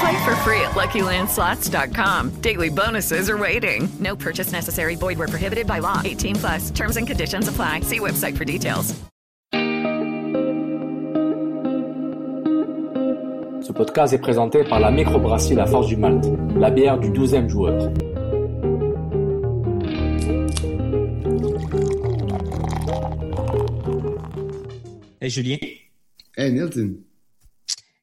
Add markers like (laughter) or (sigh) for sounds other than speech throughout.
Play for free at LuckyLandSlots.com. Daily bonuses are waiting. No purchase necessary. Void where prohibited by law. 18 plus. Terms and conditions apply. See website for details. Ce podcast est présenté par la microbrasserie La Force du Malte, la bière du 12e joueur. Hey Julien, Hey Nilton.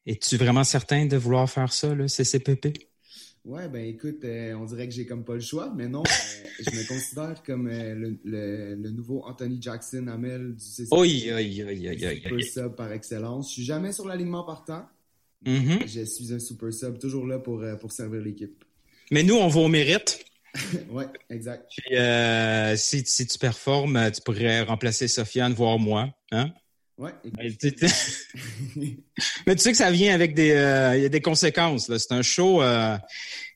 Es-tu vraiment certain de vouloir faire ça, le CCPP? Ouais, ben écoute, euh, on dirait que j'ai comme pas le choix, mais non, euh, je me considère comme euh, le, le- le nouveau Anthony Jackson Hamel du CC. Oui, oui, oui, oui, Super oui. sub par excellence. Je suis jamais sur l'alignement partant. Mhm. Je suis un super sub, toujours là pour, pour servir l'équipe. Mais nous, on va au mérite. (laughs) ouais, exact. Puis, si, si tu performes, tu pourrais remplacer Sofiane, voire moi. Hein? Ouais, Mais tu (laughs) mais tu sais que ça vient avec des, euh, y a des conséquences. C'est un show euh,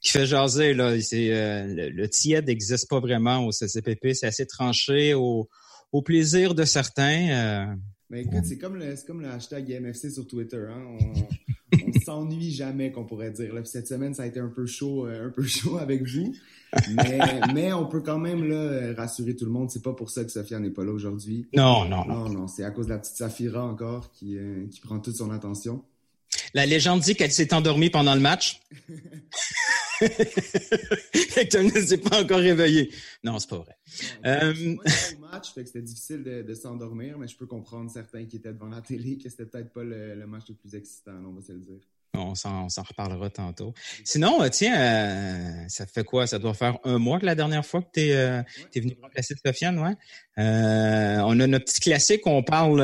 qui fait jaser. Là. Euh, le, le tiède n'existe pas vraiment au CCPP. C'est assez tranché au, au plaisir de certains. Mais écoute, c'est comme le, comme le hashtag MFC sur Twitter. Hein? On, on s'ennuie jamais, qu'on pourrait dire. Là. Puis cette semaine, ça a été un peu chaud, un peu (laughs) chaud avec vous. Mais, mais on peut quand même là, rassurer tout le monde. C'est pas pour ça que Sophia n'est pas là aujourd'hui. Non, non, Non, non, c'est à cause de la petite Safira encore qui, euh, qui prend toute son attention. La légende dit qu'elle s'est endormie pendant le match. (laughs) Et qu'elle ne s'est pas encore réveillée. Non, c'est pas vrai. Euh, Moi, match, fait que c'était difficile de, de s'endormir, mais je peux comprendre certains qui étaient devant la télé que c'était peut-être pas le, le match le plus excitant, là, on va se le dire. On s'en, on s'en reparlera tantôt. Sinon, euh, tiens, euh, ça fait quoi? Ça doit faire un mois que la dernière fois que tu es, euh, t'es venu remplacer Sofiane, ouais? Euh, on a notre petit classique, on parle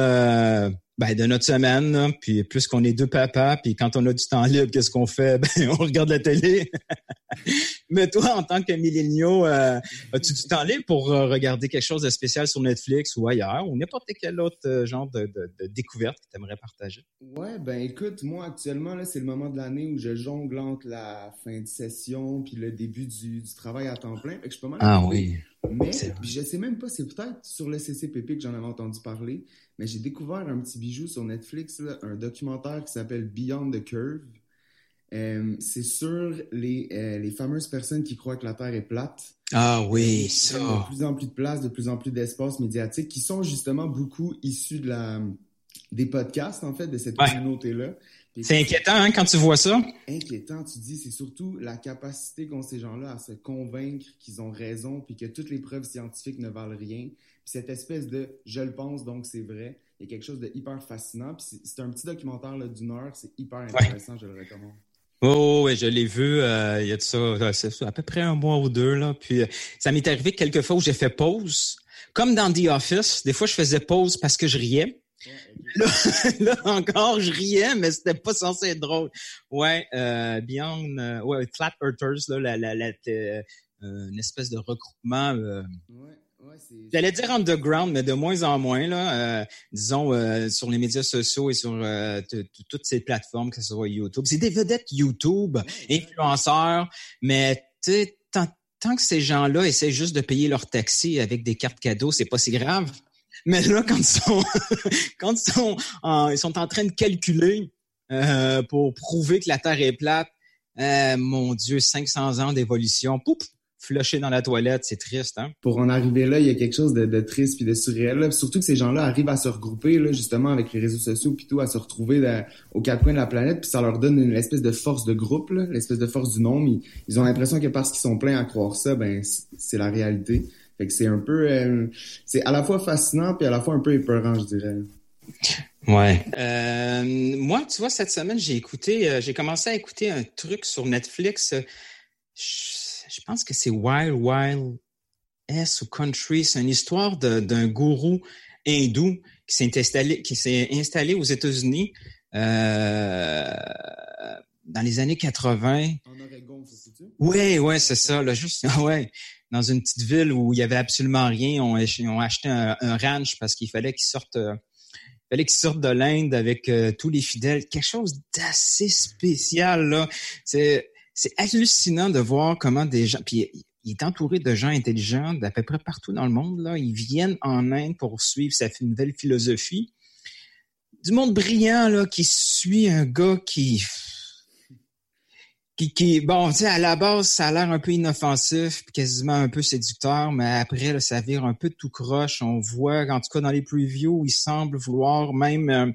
ben, de notre semaine, là, puis plus qu'on est deux papas, puis quand on a du temps libre, qu'est-ce qu'on fait? (laughs) Ben, on regarde la télé. (laughs) Mais toi, en tant que milléniaux, as-tu du temps libre pour regarder quelque chose de spécial? Sur Netflix ou ailleurs, ou n'importe quel autre euh, genre de, de, de découverte que tu aimerais partager? Ouais, ben écoute, moi actuellement, là, c'est le moment de l'année où je jongle entre la fin de session puis le début du, du travail à temps plein. Fait que je suis pas mal Ah oui. Mais je sais même pas, c'est peut-être sur le CCPP que j'en avais entendu parler, mais j'ai découvert un petit bijou sur Netflix, là, un documentaire qui s'appelle Beyond the Curve. Euh, c'est sur les, euh, les fameuses personnes qui croient que la Terre est plate. Ah oui, Qui prennent ça. De plus en plus de place, de plus en plus d'espace médiatique, qui sont justement beaucoup issus de la, des podcasts, en fait, de cette Ouais. communauté-là. C'est inquiétant hein, quand tu vois ça. inquiétant, tu dis, c'est surtout la capacité qu'ont ces gens-là à se convaincre qu'ils ont raison, puis que toutes les preuves scientifiques ne valent rien. Puis cette espèce de je le pense, donc c'est vrai, il y a quelque chose de hyper fascinant. Puis c'est- un petit documentaire d'une heure, c'est hyper intéressant, je le recommande. Oh, oui, je l'ai vu. euh, il y a de ça, c'est ça, à peu près un mois ou deux là. Puis euh, ça m'est arrivé quelques fois où j'ai fait pause, comme dans The Office. Des fois, je faisais pause parce que je riais. (laughs) Là, là encore, je riais, mais c'était pas censé être drôle. Ouais, euh, Beyond, euh, ouais, Flat Earthers, là, la, la, la- euh, une espèce de regroupement. euh, Ouais. J'allais dire underground, mais de moins en moins, là, euh, disons, euh, sur les médias sociaux et sur euh, toutes ces plateformes, que ce soit YouTube. C'est des vedettes YouTube, influenceurs, mais tant, tant que ces gens-là essaient juste de payer leur taxi avec des cartes cadeaux, c'est pas si grave. Mais là, quand ils sont, (laughs) quand ils sont, en, ils sont en train de calculer euh, pour prouver que la Terre est plate, euh, mon Dieu, 500 ans d'évolution, pouf, flushé dans la toilette, c'est triste, hein? Pour en arriver là, il y a quelque chose de, de triste puis de surréel. Là. Puis Surtout que ces gens-là arrivent à se regrouper, là, justement, avec les réseaux sociaux, puis tout, à se retrouver dans- aux quatre coins de la planète, puis ça leur donne une espèce de force de groupe, l'espèce de force du nombre. Ils, ils ont l'impression que parce qu'ils sont pleins à croire ça, ben c'est la réalité. Fait que c'est un peu, euh, c'est à la fois fascinant puis à la fois un peu épeurant, je dirais. Ouais. Euh, moi, tu vois, cette semaine, j'ai écouté, euh, j'ai commencé à écouter un truc sur Netflix. Je, je pense que c'est Wild Wild S ou Country. C'est une histoire d'un gourou hindou qui s'est installé, qui s'est installé aux États-Unis euh, dans les années 80. En Oregon, c'est tu Ouais, ouais, c'est ça. Là, juste, (laughs) ouais, dans une petite ville où il y avait absolument rien, on, ont acheté un, un ranch parce qu'il fallait qu'ils sortent, euh, il fallait qu'ils sortent de l'Inde avec euh, tous les fidèles. Quelque chose d'assez spécial là. C'est, c'est hallucinant de voir comment des gens. Puis il est entouré de gens intelligents d'à peu près partout dans le monde. Là, ils viennent en Inde pour suivre sa nouvelle philosophie. Du monde brillant là qui suit un gars qui qui, qui bon, tu sais, à la base, ça a l'air un peu inoffensif, puis quasiment un peu séducteur, mais après, là, ça vire un peu tout croche. On voit, en tout cas dans les previews, il semble vouloir même euh,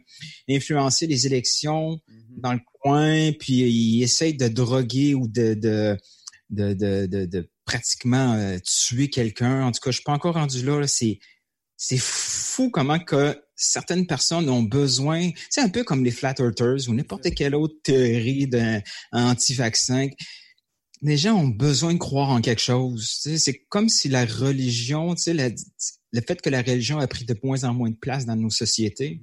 influencer les élections dans le coin, puis il essaye de droguer ou de de de, de, de, de pratiquement euh, tuer quelqu'un. En tout cas, je suis pas encore rendu là. là. C'est c'est fou comment que certaines personnes ont besoin, c'est un peu comme les flat earthers ou n'importe quelle autre théorie d'un anti-vaccin. Les gens ont besoin de croire en quelque chose. C'est comme si la religion, la- le fait que la religion a pris de moins en moins de place dans nos sociétés,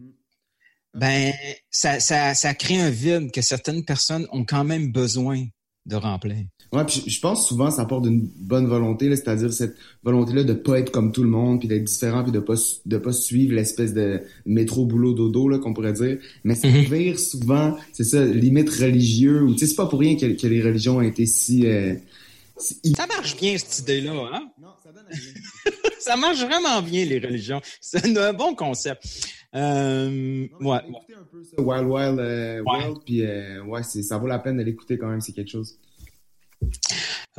ben ça, ça, ça crée un vide que certaines personnes ont quand même besoin de remplir. Ouais, puis je pense souvent ça part d'une bonne volonté, là, c'est-à-dire cette volonté-là de pas être comme tout le monde, puis d'être différent, puis de pas de pas suivre l'espèce de métro boulot dodo là qu'on pourrait dire. Mais ça Mhm. vire souvent, c'est ça, limite religieux. Ou tu sais, c'est pas pour rien que, que les religions ont été si. euh, si- Ça marche bien cette idée-là, hein? Non, ça donne à rien. (laughs) Ça marche vraiment bien les religions. C'est un bon concept. Euh, Non, ouais. écoutez un peu ça, Wild Wild euh, Ouais. World, puis euh, ouais, c'est ça vaut la peine de l'écouter quand même, c'est quelque chose.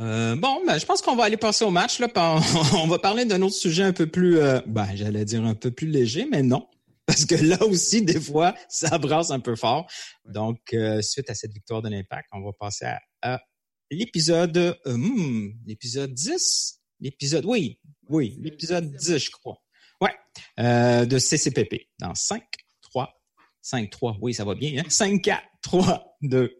Euh, bon, ben, je pense qu'on va aller passer au match. Là, (laughs) on, va parler d'un autre sujet un peu plus, euh, ben, j'allais dire un peu plus léger, mais non. (laughs) Parce que là aussi, des fois, ça brasse un peu fort. Donc, euh, suite à cette victoire de l'Impact, on va passer à, à l'épisode, hmm, l'épisode 10? L'épisode, oui, oui, l'épisode 10, je crois. Ouais, de CCPP. Dans 5, 3, 5, 3, oui, ça va bien, hein? 5, 4, 3, 2, 1.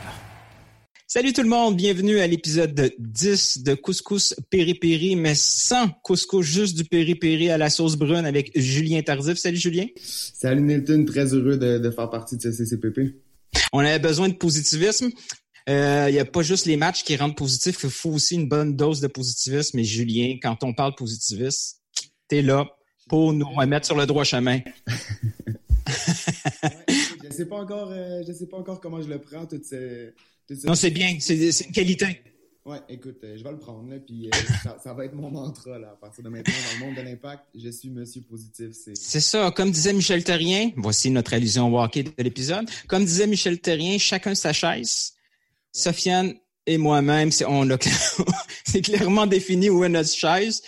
Salut tout le monde, bienvenue à l'épisode 10 de Couscous Péri-Péri, mais sans couscous, juste du péri-péri à la sauce brune avec Julien Tardif. Salut Julien. Salut Nilton, très heureux de, de faire partie de ce CCPP. On avait besoin de positivisme. Euh, Il n'y a pas juste les matchs qui rendent positifs, il faut aussi une bonne dose de positivisme. Et Julien, quand on parle positivisme, t'es là pour nous remettre sur le droit chemin. (laughs) je sais pas encore, euh, je sais pas encore comment je le prends toutes ces- Non, c'est bien, c'est une qualité. Ouais, écoute, euh, je vais le prendre là, puis euh, (laughs) ça, ça va être mon mantra là. À partir de maintenant, dans le monde de l'impact, je suis Monsieur Positif. C'est ça. Comme disait Michel Terrien, voici notre allusion au hockey de l'épisode. Comme disait Michel Terrien, chacun sa chaise. Sofiane et moi-même, c'est on a c'est (laughs) clairement défini où est notre chaise.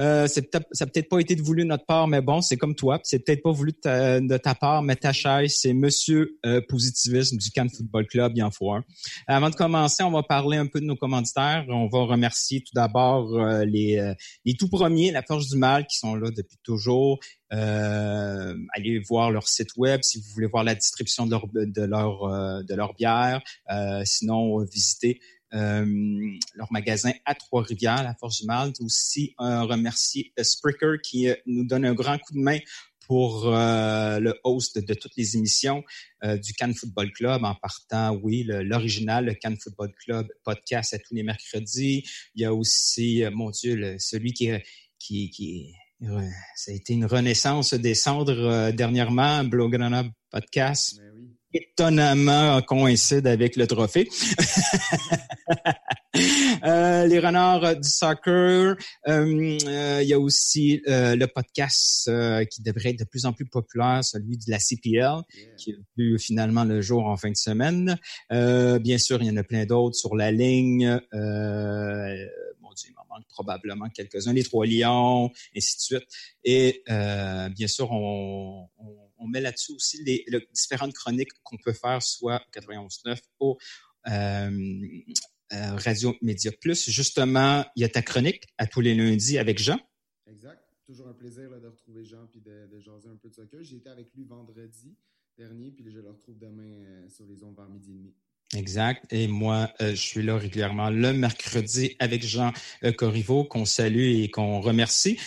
Euh, c'est peut-être, ça peut-être pas été de voulu de notre part, mais bon, c'est comme toi. C'est peut-être pas voulu de ta, part, mais ta chaise, c'est Monsieur euh, Positivisme du Cannes Football Club, il en. Avant de commencer, on va parler un peu de nos commanditaires. On va remercier tout d'abord euh, les, euh, les tout premiers, la Force du Mal, qui sont là depuis toujours. Euh, allez voir leur site web si vous voulez voir la distribution de leur de leur euh, de leur bière. Euh, sinon, visitez leur magasin à Trois-Rivières, la Force du Mal. Aussi, un remercier euh, Spreaker qui euh, nous donne un grand coup de main pour euh, le host de toutes les émissions euh, du Cannes Football Club en partant, oui, l'original, le Cannes Football Club podcast à tous les mercredis. Il y a aussi, euh, mon Dieu, celui qui qui, qui euh, ça a été une renaissance des cendres euh, dernièrement, Blaugrana Podcast, oui. Étonnamment coïncide avec le trophée. (laughs) Euh, les renards du soccer. Euh, euh, il y a aussi le podcast qui devrait être de plus en plus populaire, celui de la CPL, qui est vu finalement le jour en fin de semaine. bien sûr, il y en a plein d'autres sur la ligne. mon Dieu, il m'en manque probablement quelques-uns. Les Trois Lions, ainsi de suite. Et bien sûr, on, on met là-dessus aussi les, différentes chroniques qu'on peut faire, soit 91.9 au euh, Radio Média Plus. Justement, il y a ta chronique à tous les lundis avec Jean. Exact. Toujours un plaisir de retrouver Jean puis de, de jaser un peu de soccer. J'ai été avec lui vendredi dernier, puis je le retrouve demain euh, sur les ondes vers midi et demi. Exact. Et moi, euh, je suis là régulièrement le mercredi avec Jean Corriveau, qu'on salue et qu'on remercie.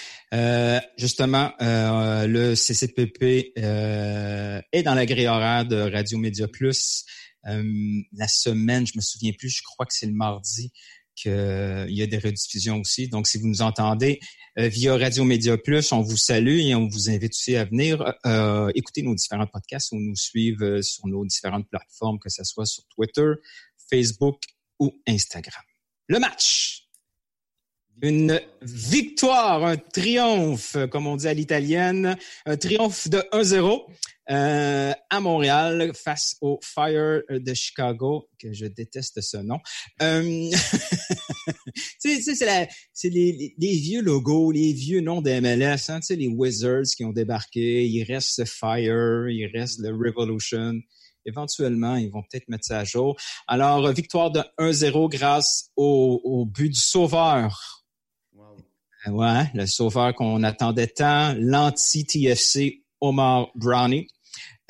justement, le CCPP est dans la grille horaire de Radio Média Plus. Euh, la semaine, je me souviens plus, je crois que c'est le mardi qu'il y a des rediffusions aussi. Donc, si vous nous entendez euh, via Radio Média Plus, on vous salue et on vous invite aussi à venir euh, écouter nos différents podcasts ou nous suivre sur nos différentes plateformes, que ce soit sur Twitter, Facebook ou Instagram. Le match. Une victoire, un triomphe, comme on dit à l'italienne, un triomphe de 1-0 euh, à Montréal face au Fire de Chicago, que je déteste ce nom. Euh, (laughs) c'est les, vieux logos, les vieux noms des MLS, hein, tu sais, les Wizards qui ont débarqué, il reste Fire, il reste le Revolution. Éventuellement, ils vont peut-être mettre ça à jour. Alors, victoire de 1-0 grâce au, au but du sauveur. Ouais, le sauveur qu'on attendait tant, l'anti-TFC Omar Brownie.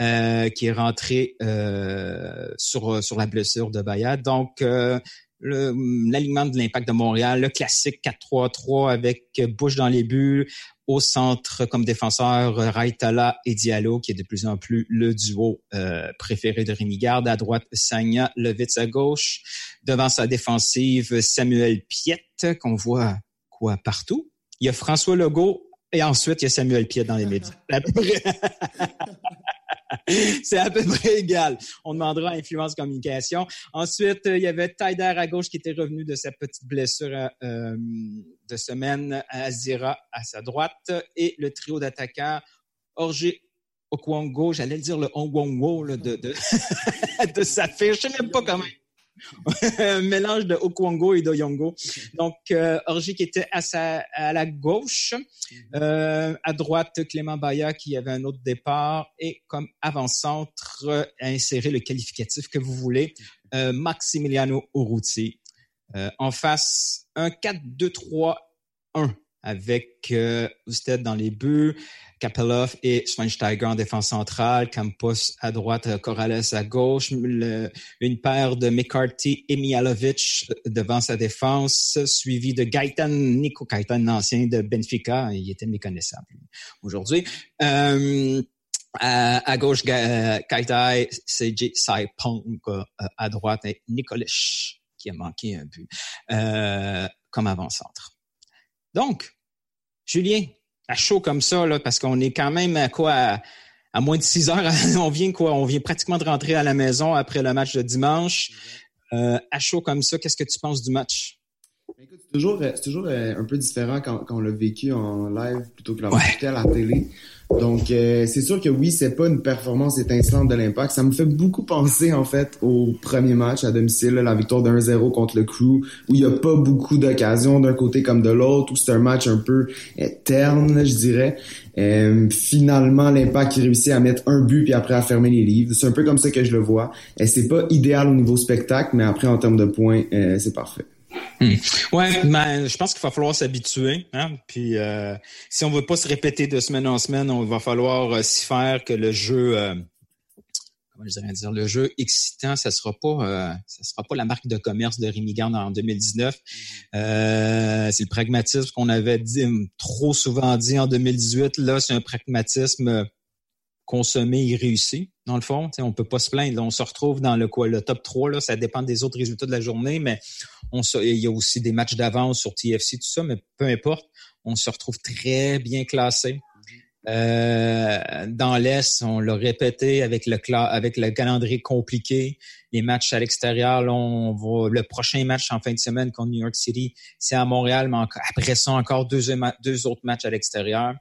Euh, qui est rentré euh, sur, sur la blessure de Bayat. Donc, euh, l'alignement de l'impact de Montréal, le classique 4-3-3 avec Bush dans les buts, au centre comme défenseur Raitala et Diallo, qui est de plus en plus le duo préféré de Rémi Garde. À droite, Sagna Levitz à gauche. Devant sa défensive, Samuel Piette, qu'on voit partout. Il y a François Legault et ensuite il y a Samuel Piette dans les médias. (laughs) c'est à peu près égal. On demandera influence communication. Ensuite, il y avait Taider à gauche qui était revenu de sa petite blessure euh, de semaine, Azira à sa droite et le trio d'attaquants, Orgé Okwongo, j'allais le dire le Ongwongo de, de, (laughs) de sa fiche. Je sais même pas comment un (laughs) mélange de Okwongo et de Yongo. Donc, euh, qui était à, sa, à la gauche, euh, à droite, Clément Baya qui avait un autre départ et comme avant-centre, à insérer le qualificatif que vous voulez, euh, Maximiliano Urruti. Euh, en face, un 4-2-3-1 avec euh, dans les buts, Kapelov et Schweinsteiger en défense centrale, Campos à droite, euh, Corrales à gauche, une paire de McCarthy et Mialovic euh, devant sa défense, suivi de Gaëtan, Nico Gaëtan, ancien de Benfica, il était méconnaissable aujourd'hui. Euh, à, gauche, Kaitai, CJ Saipong à droite, Nikolic qui a manqué un but comme avant-centre. Donc, Julien, à chaud comme ça, là, parce qu'on est quand même à quoi à, moins de six heures, (laughs) on vient quoi? On vient pratiquement de rentrer à la maison après le match de dimanche. Euh, à chaud comme ça, qu'est-ce que tu penses du match? Ben, c'est toujours, toujours euh, un peu différent quand, quand on l'a vécu en live plutôt que l'avoir ouais. à la télé. Donc, euh, c'est sûr que oui, c'est pas une performance étincelante de l'impact. Ça me fait beaucoup penser, en fait, au premier match à domicile, la victoire de 1-0 contre le Crew, où il y a pas beaucoup d'occasions d'un côté comme de l'autre, où c'est un match un peu terne, je dirais. Euh, finalement, l'impact qui réussit à mettre un but puis après à fermer les livres. C'est un peu comme ça que je le vois. Et c'est pas idéal au niveau spectacle, mais après, en termes de points, euh, c'est parfait. Hmm. Ouais, mais je pense qu'il va falloir s'habituer. Hein? Puis euh, si on veut pas se répéter de semaine en semaine, on va falloir euh, s'y faire que le jeu, euh, comment je dirais dire, le jeu excitant, ça sera pas, euh, ça sera pas la marque de commerce de Rémi Garde en 2019. Euh, c'est le pragmatisme qu'on avait dit trop souvent dit en 2018. Là, c'est un pragmatisme consommé et réussi, dans le fond. on peut pas se plaindre. on se retrouve dans le quoi, le top 3, là, ça dépend des autres résultats de la journée, mais on il y a aussi des matchs d'avance sur TFC, tout ça, mais peu importe, on se retrouve très bien classé. Euh, dans l'Est, on l'a répété avec le calendrier compliqué, les matchs à l'extérieur. Le prochain match en fin de semaine contre New York City, c'est à Montréal, mais après ça encore deux autres matchs à l'extérieur.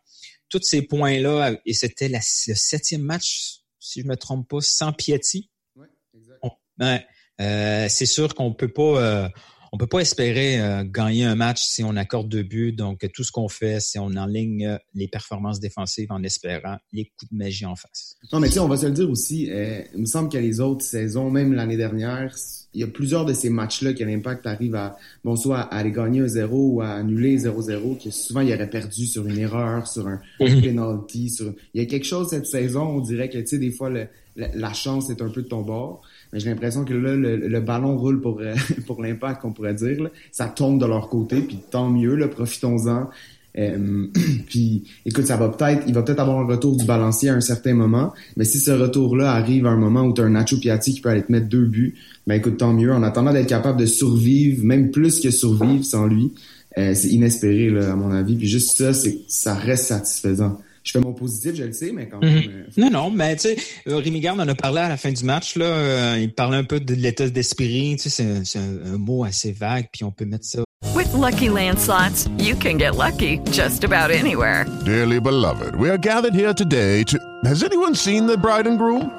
Tous ces points-là, et c'était le septième match, si je me trompe pas, sans Piatti. Ouais, exact. Ben, euh, c'est sûr qu'on peut pas. Euh, on peut pas espérer euh, gagner un match si on accorde deux buts. Donc, tout ce qu'on fait, c'est on enligne euh, les performances défensives en espérant les coups de magie en face. Non, mais tu sais, on va se le dire aussi. Euh, il me semble que les autres saisons, même l'année dernière, il y a plusieurs de ces matchs-là que l'impact arrive à, bon, soit à aller gagner un 0 ou à annuler 0-0, que souvent il aurait perdu sur une erreur, sur un, (laughs) mhm. penalty, sur, il y a quelque chose cette saison, on dirait que, tu sais, des fois, le, la chance est un peu de ton bord. Mais j'ai l'impression que là, le, ballon roule pour, euh, (laughs) pour l'impact, qu'on pourrait dire. Ça tombe de leur côté, puis tant mieux, là, profitons-en. Euh, (clears throat) puis, écoute, ça va peut-être, il va peut-être avoir un retour du balancier à un certain moment, mais si ce retour-là arrive à un moment où tu as un Nacho Piatti qui peut aller te mettre deux buts, ben écoute, tant mieux. En attendant d'être capable de survivre, même plus que survivre sans lui, euh, c'est inespéré, là, à mon avis. Puis juste ça, c'est, ça reste satisfaisant je fais mon positif, je le sais, mais quand même. Mhm. Euh, non, non, mais tu sais, euh, Rémi Garde en a parlé à la fin du match, là. Euh, il parlait un peu de l'état d'esprit. Tu sais, c'est un, un, mot assez vague, puis on peut mettre ça. With lucky landslots, you can get lucky just about anywhere. Dearly beloved, we are gathered here today to. Has anyone seen the bride and groom?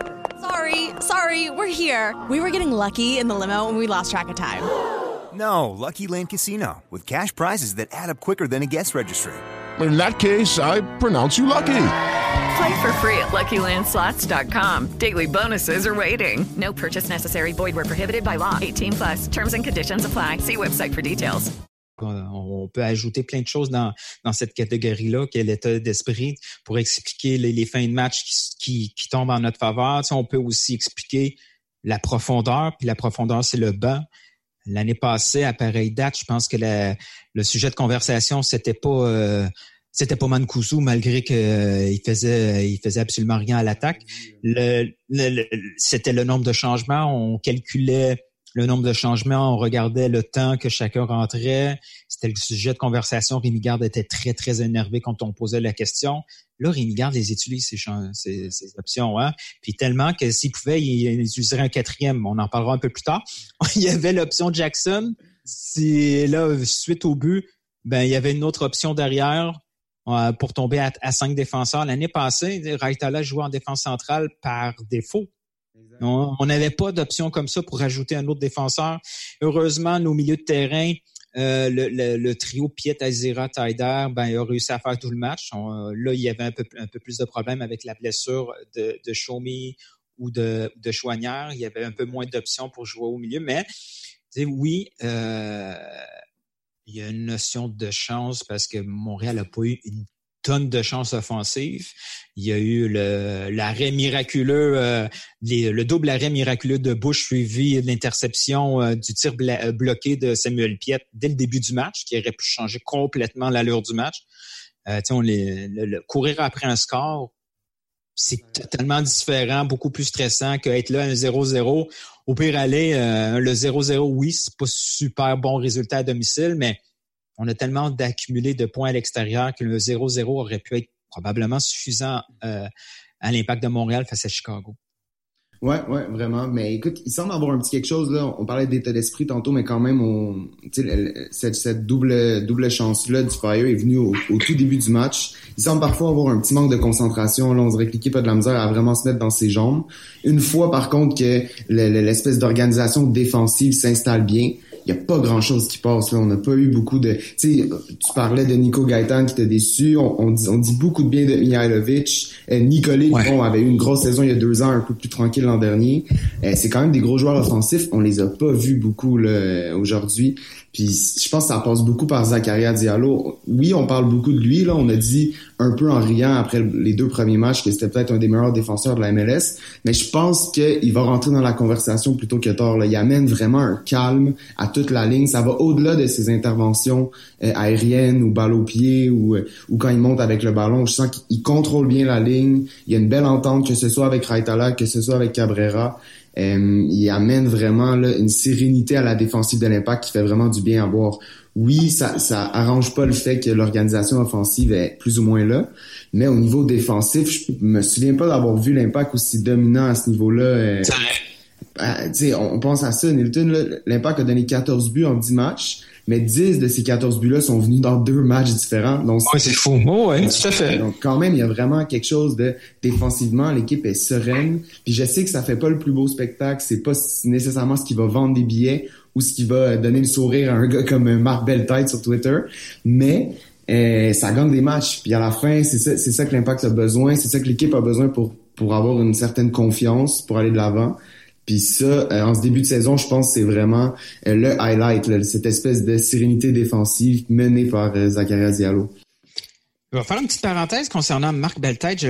Sorry, sorry, we're here. We were getting lucky in the limo and we lost track of time. No, Lucky Land Casino, with cash prizes that add up quicker than a guest registry in that case, I pronounce you lucky. Play for free at LuckyLandSlots.com. Daily bonuses are waiting. No purchase necessary. Void were prohibited by law. 18 plus. Terms and conditions apply. See website for details. On peut ajouter plein de choses dans, dans cette catégorie-là, qui est l'état d'esprit, pour expliquer les, les, fins de match qui, qui, qui tombent en notre faveur. Tu sais, on peut aussi expliquer la profondeur, puis la profondeur, c'est le banc. L'année passée, à pareille date, je pense que le sujet de conversation, c'était pas euh, c'était pas Mancuso, malgré qu'il euh, faisait il faisait absolument rien à l'attaque. Le, c'était le nombre de changements. On calculait le nombre de changements, on regardait le temps que chacun rentrait. C'était le sujet de conversation. Rémi Garde était très, très énervé quand on posait la question. Là, Rémi Garde les utilise, ces, ces, options. Hein? Puis tellement que s'il pouvait, il utiliserait un quatrième. On en parlera un peu plus tard. (laughs) il y avait l'option Jackson. Si, là, suite au but, ben, il y avait une autre option derrière euh, pour tomber à, cinq défenseurs. L'année passée, Raitala jouait en défense centrale par défaut. On n'avait pas d'option comme ça pour rajouter un autre défenseur. Heureusement, nos milieux de terrain, euh, le, trio Piet, Azira, Taider, ben, il a réussi à faire tout le match. là, il y avait un peu, un peu plus de problèmes avec la blessure de, de Shomi ou de, de Chouanière. Il y avait un peu moins d'options pour jouer au milieu. Mais oui, euh, il y a une notion de chance parce que Montréal n'a pas eu une tonne de chances offensives. Il y a eu l'arrêt miraculeux, euh, le double arrêt miraculeux de Bush suivi de l'interception euh, du tir bloqué de Samuel Piet dès le début du match, qui aurait pu changer complètement l'allure du match. les, courir après un score, c'est totalement différent, beaucoup plus stressant qu'être là à un 0-0. Au pire aller, le 0-0, oui, c'est pas super bon résultat à domicile, mais on a tellement d'accumulés de points à l'extérieur que le 0-0 aurait pu être probablement suffisant euh, à l'impact de Montréal face à Chicago. Ouais, ouais, vraiment. Mais écoute, il semble avoir un petit quelque chose là. On parlait d'état d'esprit tantôt, mais quand même, on, cette, cette double double chance là du Fire est venue au, tout début du match. Il semble parfois avoir un petit manque de concentration. Là, on dirait que l'équipe a de la misère à vraiment se mettre dans ses jambes. Une fois, par contre, que l'espèce d'organisation défensive s'installe bien, il n'y a pas grand-chose qui passe. Là. On n'a pas eu beaucoup de... Tu parlais de Nico Gaetan qui t'a déçu. On, dit, on, dit, beaucoup de bien de Mihailovic. Euh, Nicolas, bon, avait eu une grosse saison il y a deux ans, un peu plus tranquille l'an dernier. Euh, c'est quand même des gros joueurs offensifs. On les a pas vus beaucoup aujourd'hui. Puis je pense que ça passe beaucoup par Zakaria Diallo. Oui, on parle beaucoup de lui. Là, on a dit un peu en riant après les deux premiers matchs que c'était peut-être un des meilleurs défenseurs de la MLS. Mais je pense qu'il va rentrer dans la conversation plutôt que tard. Là. Il amène vraiment un calme à toute la ligne. Ça va au-delà de ses interventions euh, aériennes ou balle au pied ou, euh, ou quand il monte avec le ballon. Je sens qu'il contrôle bien la ligne. Il y a une belle entente, que ce soit avec Raitala, que ce soit avec Cabrera. Euh, il amène vraiment là, une sérénité à la défensive de l'impact qui fait vraiment du bien à voir. Oui, ça, ça arrange pas le fait que l'organisation offensive est plus ou moins là, mais au niveau défensif, je me souviens pas d'avoir vu l'impact aussi dominant à ce niveau-là. Euh, euh, on pense à ça, Nilton, l'impact a donné 14 buts en 10 matchs mais 10 de ces 14 buts-là sont venus dans deux matchs différents. Donc, c'est fou. Oh, ouais, tout à fait. Donc, quand même, il y a vraiment quelque chose de défensivement, l'équipe est sereine. Puis je sais que ça fait pas le plus beau spectacle, c'est pas nécessairement ce qui va vendre des billets ou ce qui va donner le sourire à un gars comme Marc Belletête sur Twitter, mais euh, ça gagne des matchs. Puis à la fin, c'est ça, c'est ça que l'impact a besoin, c'est ça que l'équipe a besoin pour pour avoir une certaine confiance, pour aller de l'avant. Puis ça, euh, en ce début de saison, je pense que c'est vraiment euh, le highlight, cette espèce de sérénité défensive menée par euh, Zakaria Diallo. Je vais faire une petite parenthèse concernant Marc Beltête.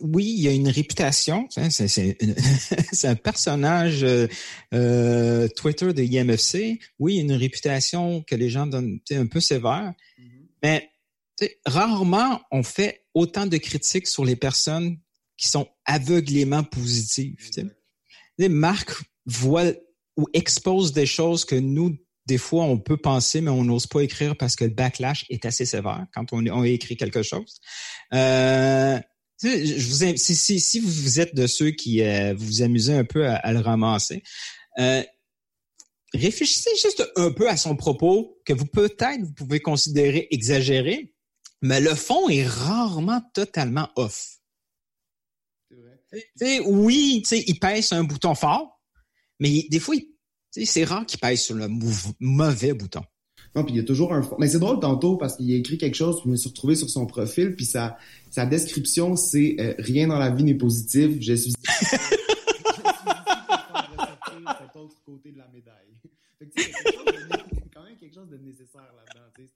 oui, il y a une réputation. (laughs) C'est un personnage Twitter de IMFC. Oui, il y a une réputation que les gens donnent un peu sévère. Mm-hmm. Mais rarement on fait autant de critiques sur les personnes qui sont aveuglément positives. Marc voit ou expose des choses que nous, des fois, on peut penser, mais on n'ose pas écrire parce que le backlash est assez sévère quand on, écrit quelque chose. Euh, vous, si, vous êtes de ceux qui euh, vous amusez un peu à, le ramasser, euh, réfléchissez juste un peu à son propos que vous peut-être vous pouvez considérer exagéré, mais le fond est rarement totalement off oui, il pèse un bouton fort, mais des fois, c'est rare qu'il pèse sur le mauvais bouton. Non, puis il y a toujours un Mais c'est drôle tantôt parce qu'il a écrit quelque chose, puis je me suis retrouvé sur son profil, puis sa, sa description, c'est euh, rien dans la vie n'est positif, je suis cet autre côté de la médaille. c'est quand même quelque chose de nécessaire là-dedans,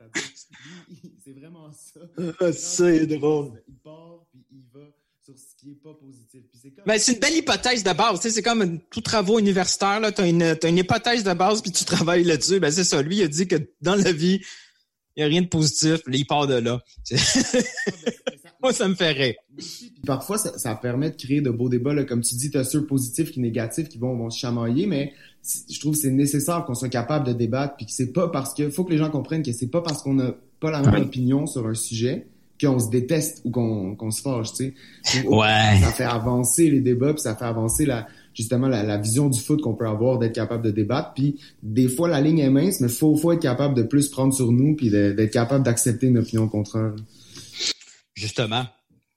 c'est vraiment ça. C'est drôle. Il part, puis il va sur ce qui est pas positif. c'est ben, c'est une belle hypothèse de base. C'est comme tout travaux universitaire. Tu as une, une hypothèse de base puis tu travailles là-dessus. Ben, c'est ça. Lui, il a dit que dans la vie, il n'y a rien de positif. Là, il part de là. (laughs) Moi, ça me fait rire. parfois, ça, permet de créer de beaux débats. Comme tu dis, tu as ceux positifs et négatifs qui vont, vont se chamailler, mais je trouve que c'est nécessaire qu'on soit capable de débattre puis que c'est pas parce que faut que les gens comprennent que c'est pas parce qu'on n'a pas la même opinion sur un sujet qu'on se déteste ou qu'on se fâche, tu sais. Ouais. Ça fait avancer les débats, puis ça fait avancer la justement la, vision du foot qu'on peut avoir d'être capable de débattre. Puis des fois la ligne est mince, mais faut faut être capable de plus prendre sur nous puis d'être capable d'accepter une opinion contraire. Justement,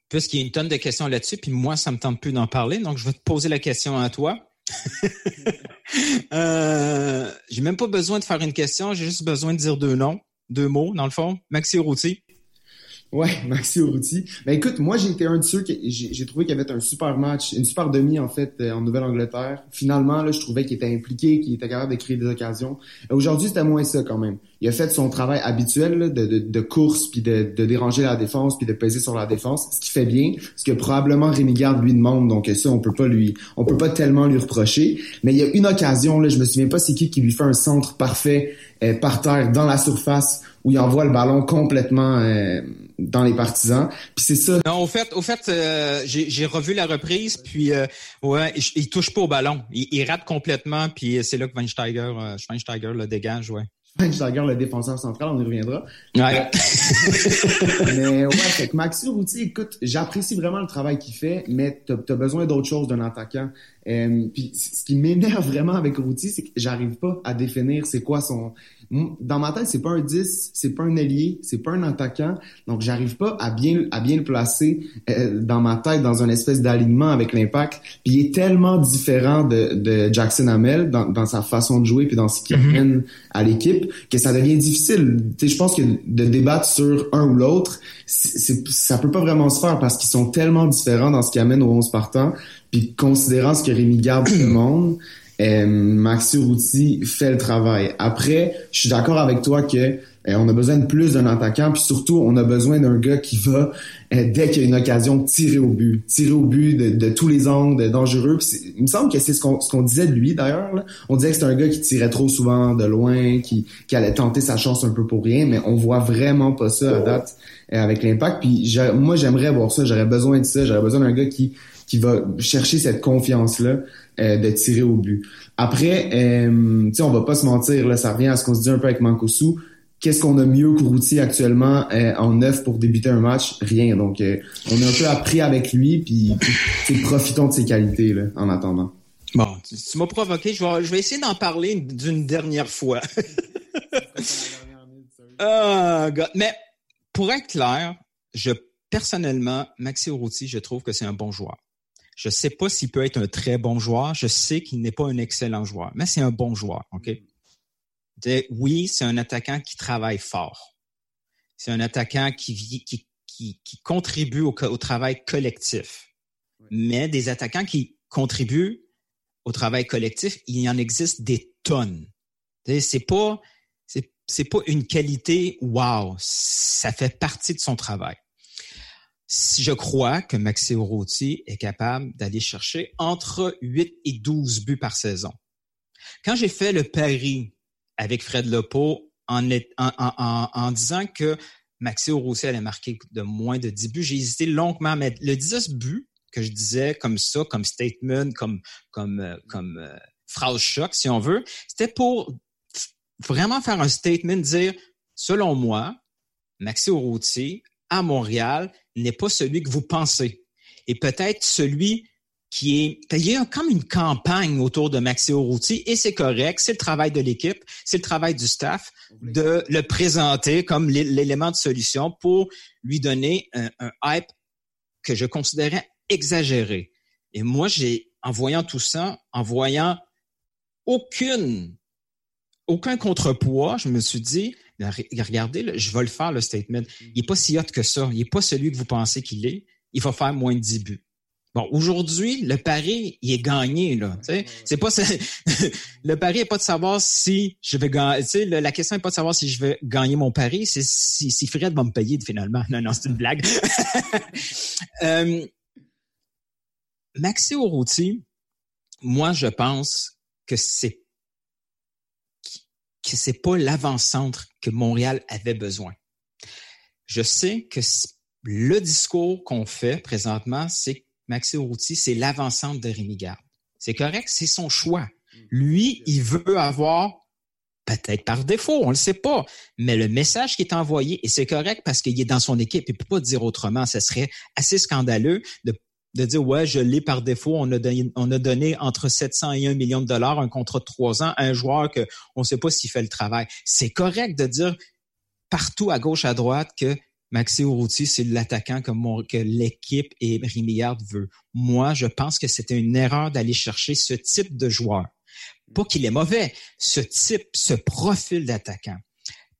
puisqu'il y a une tonne de questions là-dessus, puis moi ça me tente plus d'en parler, donc je vais te poser la question à toi. (laughs) euh, j'ai même pas besoin de faire une question, j'ai juste besoin de dire deux noms, deux mots dans le fond. Maxi Routy. Ouais, (laughs) Maxi Urruti. Ben écoute, moi j'ai été un de ceux qui j'ai trouvé qu'il y avait un super match, une super demi en fait euh, en Nouvelle-Angleterre. Finalement là, je trouvais qu'il était impliqué, qu'il était capable de créer des occasions. Aujourd'hui, c'était moins ça quand même. Il a fait son travail habituel de, de, de, course puis de, de, déranger la défense puis de peser sur la défense, ce qui fait bien, ce que probablement Rémi Garde lui demande. Donc ça, on peut pas lui, on peut pas tellement lui reprocher. Mais il y a une occasion là, je me souviens pas c'est qui qui lui fait un centre parfait euh, par terre dans la surface où il envoie le ballon complètement euh, dans les partisans. Puis c'est ça. Non, au fait, au fait, euh, j'ai revu la reprise, puis euh, ouais, il, touche pas au ballon, il, rate complètement, puis c'est là que Weinsteiger, Schweinsteiger le dégage, ouais. Schweinsteiger, le défenseur central, on y reviendra. Ouais. (laughs) mais ouais, fait que Maxi écoute, j'apprécie vraiment le travail qu'il fait, mais t'as as besoin d'autre chose d'un attaquant. puis ce qui m'énerve vraiment avec Routy, c'est que j'arrive pas à définir c'est quoi son dans ma tête, c'est pas un 10, c'est pas un ailier, c'est pas un attaquant. Donc, j'arrive pas à bien, à bien le placer euh, dans ma tête dans un espèce d'alignement avec l'impact. Puis il est tellement différent de, de Jackson Hamel dans, dans sa façon de jouer puis dans ce qu'il mm-hmm. amène à l'équipe que ça devient difficile. Tu sais, je pense que de débattre sur un ou l'autre, ça peut pas vraiment se faire parce qu'ils sont tellement différents dans ce qu'ils amènent au 11 partant. Puis considérant ce que Rémi Garde demande, euh, Maxi Routy fait le travail. Après, je suis d'accord avec toi que Euh, on a besoin de plus d'un attaquant, puis surtout, on a besoin d'un gars qui va, euh, dès qu'il y a une occasion, tirer au but. Tirer au but de, tous les angles, dangereux. il me semble que c'est ce qu'on ce qu'on disait de lui, d'ailleurs. On disait que c'était un gars qui tirait trop souvent de loin, qui, qui allait tenter sa chance un peu pour rien, mais on voit vraiment pas ça à date avec l'impact. Puis moi, j'aimerais voir ça. J'aurais besoin de ça. J'aurais besoin d'un gars qui qui va chercher cette confiance-là de tirer au but. Après, euh, on va pas se mentir, ça revient à ce qu'on se dit un peu avec Mankosu qu'est-ce qu'on a mieux que Routy actuellement euh, en neuf pour débuter un match? Rien. Donc, euh, on a un peu appris avec lui, puis profitons de ses qualités là, en attendant. Bon, tu, m'as provoqué. Je vais, je vais essayer d'en parler d'une dernière fois. oh, (laughs) God. Mais pour être clair, je personnellement, Maxi Routy, je trouve que c'est un bon joueur. Je sais pas s'il peut être un très bon joueur. Je sais qu'il n'est pas un excellent joueur, mais c'est un bon joueur. OK? oui, c'est un attaquant qui travaille fort. C'est un attaquant qui, qui, qui, qui contribue au, au, travail collectif. Mais des attaquants qui contribuent au travail collectif, il y en existe des tonnes. C'est pas, c'est pas une qualité wow, ça fait partie de son travail. Je crois que Maxi Orotti est capable d'aller chercher entre 8 et 12 buts par saison. Quand j'ai fait le pari avec Fred Lepo en, en, disant que Maxi Rossi allait marquer de moins de 10 buts. J'ai hésité longuement, mais le 10 buts que je disais comme ça, comme statement, comme, comme, euh, comme euh, phrase choc, si on veut, c'était pour vraiment faire un statement, dire, selon moi, Maxi Routy à Montréal n'est pas celui que vous pensez. Et peut-être celui qui est, il y a comme une campagne autour de Maxi Routy et c'est correct, c'est le travail de l'équipe, c'est le travail du staff de le présenter comme l'élément de solution pour lui donner un, hype que je considérais exagéré. Et moi, j'ai, en voyant tout ça, en voyant aucune, aucun contrepoids, je me suis dit, regardez, je vais le faire, le statement. Il n'est pas si hot que ça. Il n'est pas celui que vous pensez qu'il est. Il va faire moins de 10 buts. Bon, aujourd'hui, le pari, il est gagné, là. C'est pas (laughs) le pari est pas de savoir si je vais gagner. La question est pas de savoir si je vais gagner mon pari, c'est si, si Fred va me payer finalement. Non, non, c'est une blague. (laughs) euh, Maxi moi, je pense que c'est que c'est pas l'avant-centre que Montréal avait besoin. Je sais que le discours qu'on fait présentement, c'est Maxi Routy, c'est l'avancante de Rémi Garde. C'est correct, c'est son choix. Lui, il veut avoir, peut-être par défaut, on le sait pas, mais le message qui est envoyé, et c'est correct parce qu'il est dans son équipe, il peut pas dire autrement, ce serait assez scandaleux de de dire ouais je l'ai par défaut on a donné on a donné entre 700 et 1 million de dollars un contrat de trois ans à un joueur que on sait pas s'il fait le travail c'est correct de dire partout à gauche à droite que Maxi Urruti, c'est l'attaquant que, que l'équipe et Rémillard veut. Moi, je pense que c'était une erreur d'aller chercher ce type de joueur. Pas qu'il est mauvais, ce type, ce profil d'attaquant.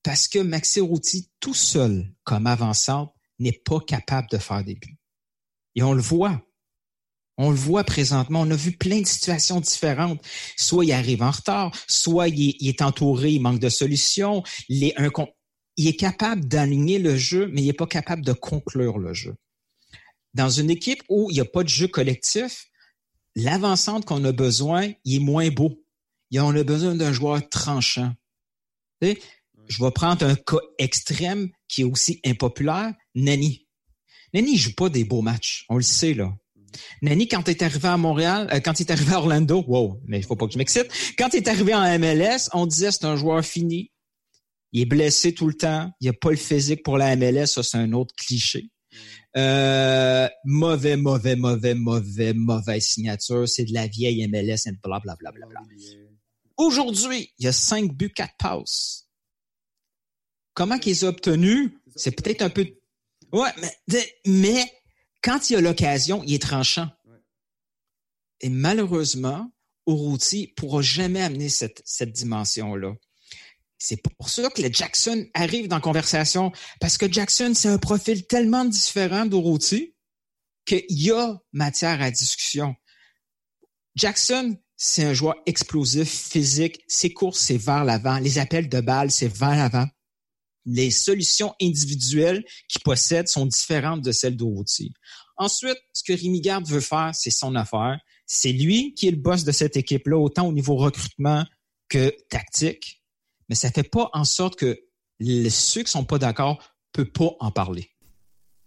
Parce que Maxi Urruti, tout seul, comme avançant, n'est pas capable de faire des buts. Et on le voit. On le voit présentement. On a vu plein de situations différentes. Soit il arrive en retard, soit il est, entouré, il manque de solutions. Un, il est capable d'aligner le jeu, mais il n'est pas capable de conclure le jeu. Dans une équipe où il n'y a pas de jeu collectif, l'avancante qu'on a besoin, il est moins beau. on a besoin d'un joueur tranchant. je vais prendre un cas extrême qui est aussi impopulaire, Nani. Nani joue pas des beaux matchs, on le sait là. Nani, quand il est arrivé à Montréal, euh, quand il est arrivé à Orlando, wow, mais il faut pas que je m'excite. Quand il est arrivé en MLS, on disait c'est un joueur fini, il est blessé tout le temps. Il a pas le physique pour la MLS. Ça, c'est un autre cliché. Euh, mauvais, mauvais, mauvais, mauvais, mauvaise signature. C'est de la vieille MLS et blablabla. Bla, bla, bla. Aujourd'hui, il y a cinq buts, quatre passes. Comment qu'ils ont obtenu? C'est peut-être un peu... Ouais, mais, mais quand il y a l'occasion, il est tranchant. Et malheureusement, Urruti pourra jamais amener cette, cette dimension-là. C'est pour ça que le Jackson arrive dans la conversation, parce que Jackson, c'est un profil tellement différent d'Uruti qu'il y a matière à discussion. Jackson, c'est un joueur explosif, physique. Ses courses, c'est vers l'avant. Les appels de balles, c'est vers l'avant. Les solutions individuelles qu'il possède sont différentes de celles d'Orouti. Ensuite, ce que Rémi Garde veut faire, c'est son affaire. C'est lui qui est le boss de cette équipe-là, autant au niveau recrutement que tactique. Mais ça fait pas en sorte que ceux qui sont pas d'accord peuvent pas en parler.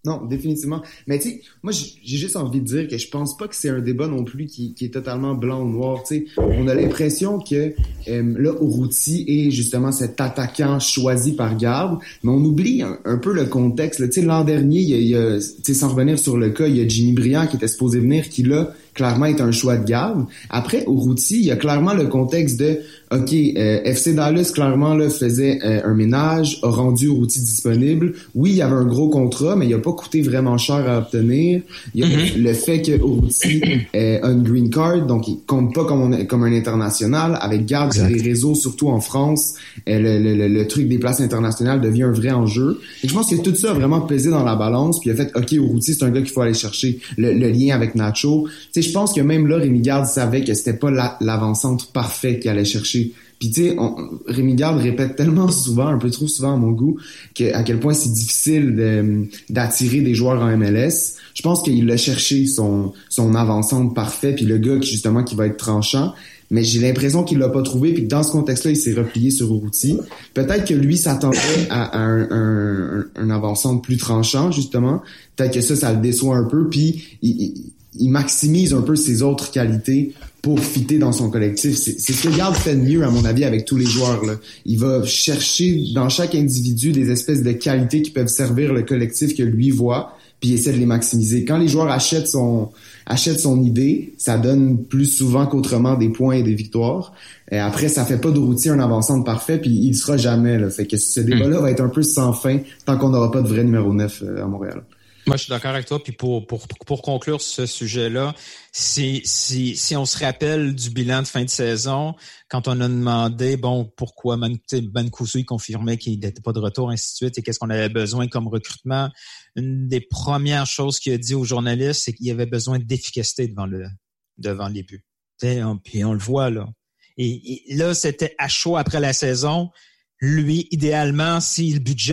Non, définitivement. Mais tu sais, moi, j'ai juste envie de dire que je pense pas que c'est un débat non plus qui, est totalement blanc ou noir. Tu sais, on a l'impression que euh, là, Uruti est justement cet attaquant choisi par garde, mais on oublie un, peu le contexte. Tu sais, l'an dernier, il y a, il y a tu sais, sans revenir sur le cas, il y a Jimmy Briand qui était supposé venir, qui là, clairement est un choix de garde. Après, Uruti, il y a clairement le contexte de OK, euh, FC Dallas, clairement, là, faisait euh, un ménage, a rendu Routy disponible. Oui, il y avait un gros contrat, mais il a pas coûté vraiment cher à obtenir. Il y a mm-hmm. le fait que Routy a une green card, donc il compte pas comme, comme un international. Avec garde sur les réseaux, surtout en France, euh, le, le, truc des places internationales devient un vrai enjeu. Et je pense que tout ça a vraiment pesé dans la balance, puis il a fait, OK, Routy, c'est un gars qu'il faut aller chercher. Le, lien avec Nacho. Tu sais, je pense que même là, Rémi Garde savait que c'était pas l'avancante parfaite qu'il allait chercher puis tu sais, Rémi Garde répète tellement souvent, un peu trop souvent à mon goût, que, à quel point c'est difficile d'attirer des joueurs en MLS. Je pense qu'il a cherché son, son avançante parfait, puis le gars qui justement qui va être tranchant. Mais j'ai l'impression qu'il l'a pas trouvé, puis que dans ce contexte-là, il s'est replié sur Routy. Peut-être que lui s'attendait à, un, un, un, avançant plus tranchant, justement. Peut-être que ça, ça le déçoit un peu, puis il, il maximise un peu ses autres qualités pour fitter dans son collectif. C'est ce que Garde fait de mieux, à mon avis, avec tous les joueurs. Là. Il va chercher dans chaque individu des espèces de qualités qui peuvent servir le collectif que lui voit, puis il essaie de les maximiser. Quand les joueurs achètent son achètent son idée, ça donne plus souvent qu'autrement des points et des victoires. Et après, ça fait pas de routier un avançant de parfait, puis il sera jamais. Là. Fait que ce débat-là va être un peu sans fin tant qu'on n'aura pas de vrai numéro 9 euh, à Montréal. Moi, je suis d'accord avec toi. Puis pour, pour, pour conclure ce sujet-là, si, si, si on se rappelle du bilan de fin de saison, quand on a demandé, bon, pourquoi Mancuso il confirmait qu'il n'était pas de retour, ainsi de suite, et qu'est-ce qu'on avait besoin comme recrutement, une des premières choses qu'il a dit aux journalistes, c'est qu'il y avait besoin d'efficacité devant le devant les buts. On, puis on le voit là. Et, et là, c'était à chaud après la saison. Lui, idéalement, si le budget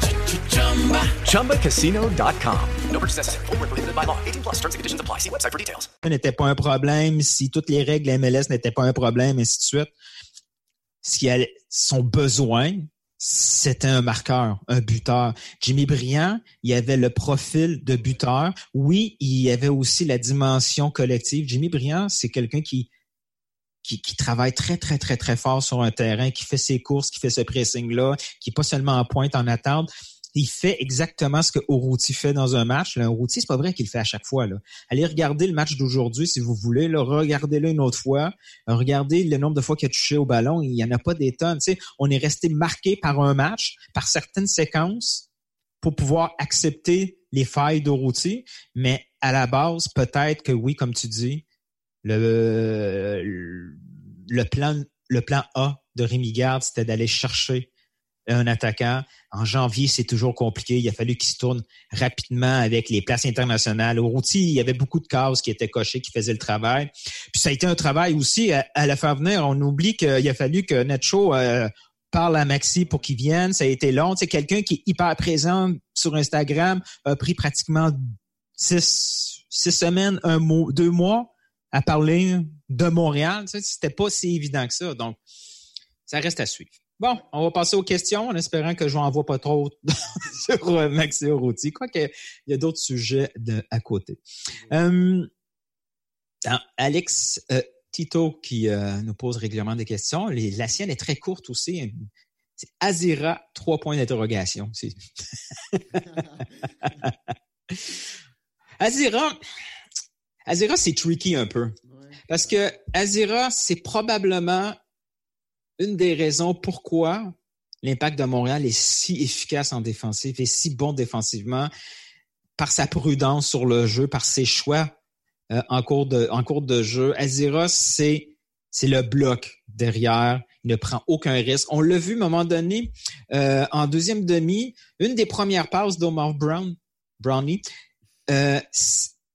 ChumbaCasino.com. No purchase necessary. Full prohibited by law. 18 plus terms and conditions apply. See website for details. n'était pas un problème, si toutes les règles MLS n'étaient pas un problème, ainsi de suite. Si elle, son besoin, c'était un marqueur, un buteur. Jimmy Briand, il avait le profil de buteur. Oui, il y avait aussi la dimension collective. Jimmy Briand, c'est quelqu'un qui, qui, qui, travaille très, très, très, très fort sur un terrain, qui fait ses courses, qui fait ce pressing-là, qui est pas seulement en pointe, en attente il fait exactement ce que Orouti fait dans un match. Là, c'est pas vrai qu'il le fait à chaque fois. Allez regarder le match d'aujourd'hui si vous voulez. Regardez-le une autre fois. Regardez le nombre de fois qu'il a touché au ballon. Il y en a pas des tonnes. on est resté marqué par un match, par certaines séquences, pour pouvoir accepter les failles d'Orouti. Mais à la base, peut-être que oui, comme tu dis, le, le plan le plan A de Rémi Garde, c'était d'aller chercher un attaquant. En janvier, c'est toujours compliqué. Il a fallu qu'il se tourne rapidement avec les places internationales. Au routier, il y avait beaucoup de cases qui étaient cochées, qui faisaient le travail. Puis ça a été un travail aussi à, la faire venir. On oublie qu'il a fallu que Nacho euh, parle à Maxi pour qu'il vienne. Ça a été long. C'est quelqu'un qui est hyper présent sur Instagram, a pris pratiquement six, six semaines, un mois, deux mois à parler de Montréal. C'était pas si évident que ça. Donc, ça reste à suivre. Bon, on va passer aux questions en espérant que je n'en vois pas trop (laughs) sur euh, Maxi Routi. Quoique, il y a d'autres sujets de, à côté. Euh, Alex euh, Tito qui euh, nous pose régulièrement des questions. Les, la sienne est très courte aussi. C'est Azira, trois points d'interrogation. (laughs) Azira, Azira, c'est tricky un peu. Parce que Azira, c'est probablement une des raisons pourquoi l'impact de Montréal est si efficace en défensive et si bon défensivement par sa prudence sur le jeu, par ses choix euh, en, cours de, en cours de jeu. Azira, c'est c'est le bloc derrière. Il ne prend aucun risque. On l'a vu à un moment donné, euh, en deuxième demi, une des premières passes d'Omar Brown, Brownie, euh,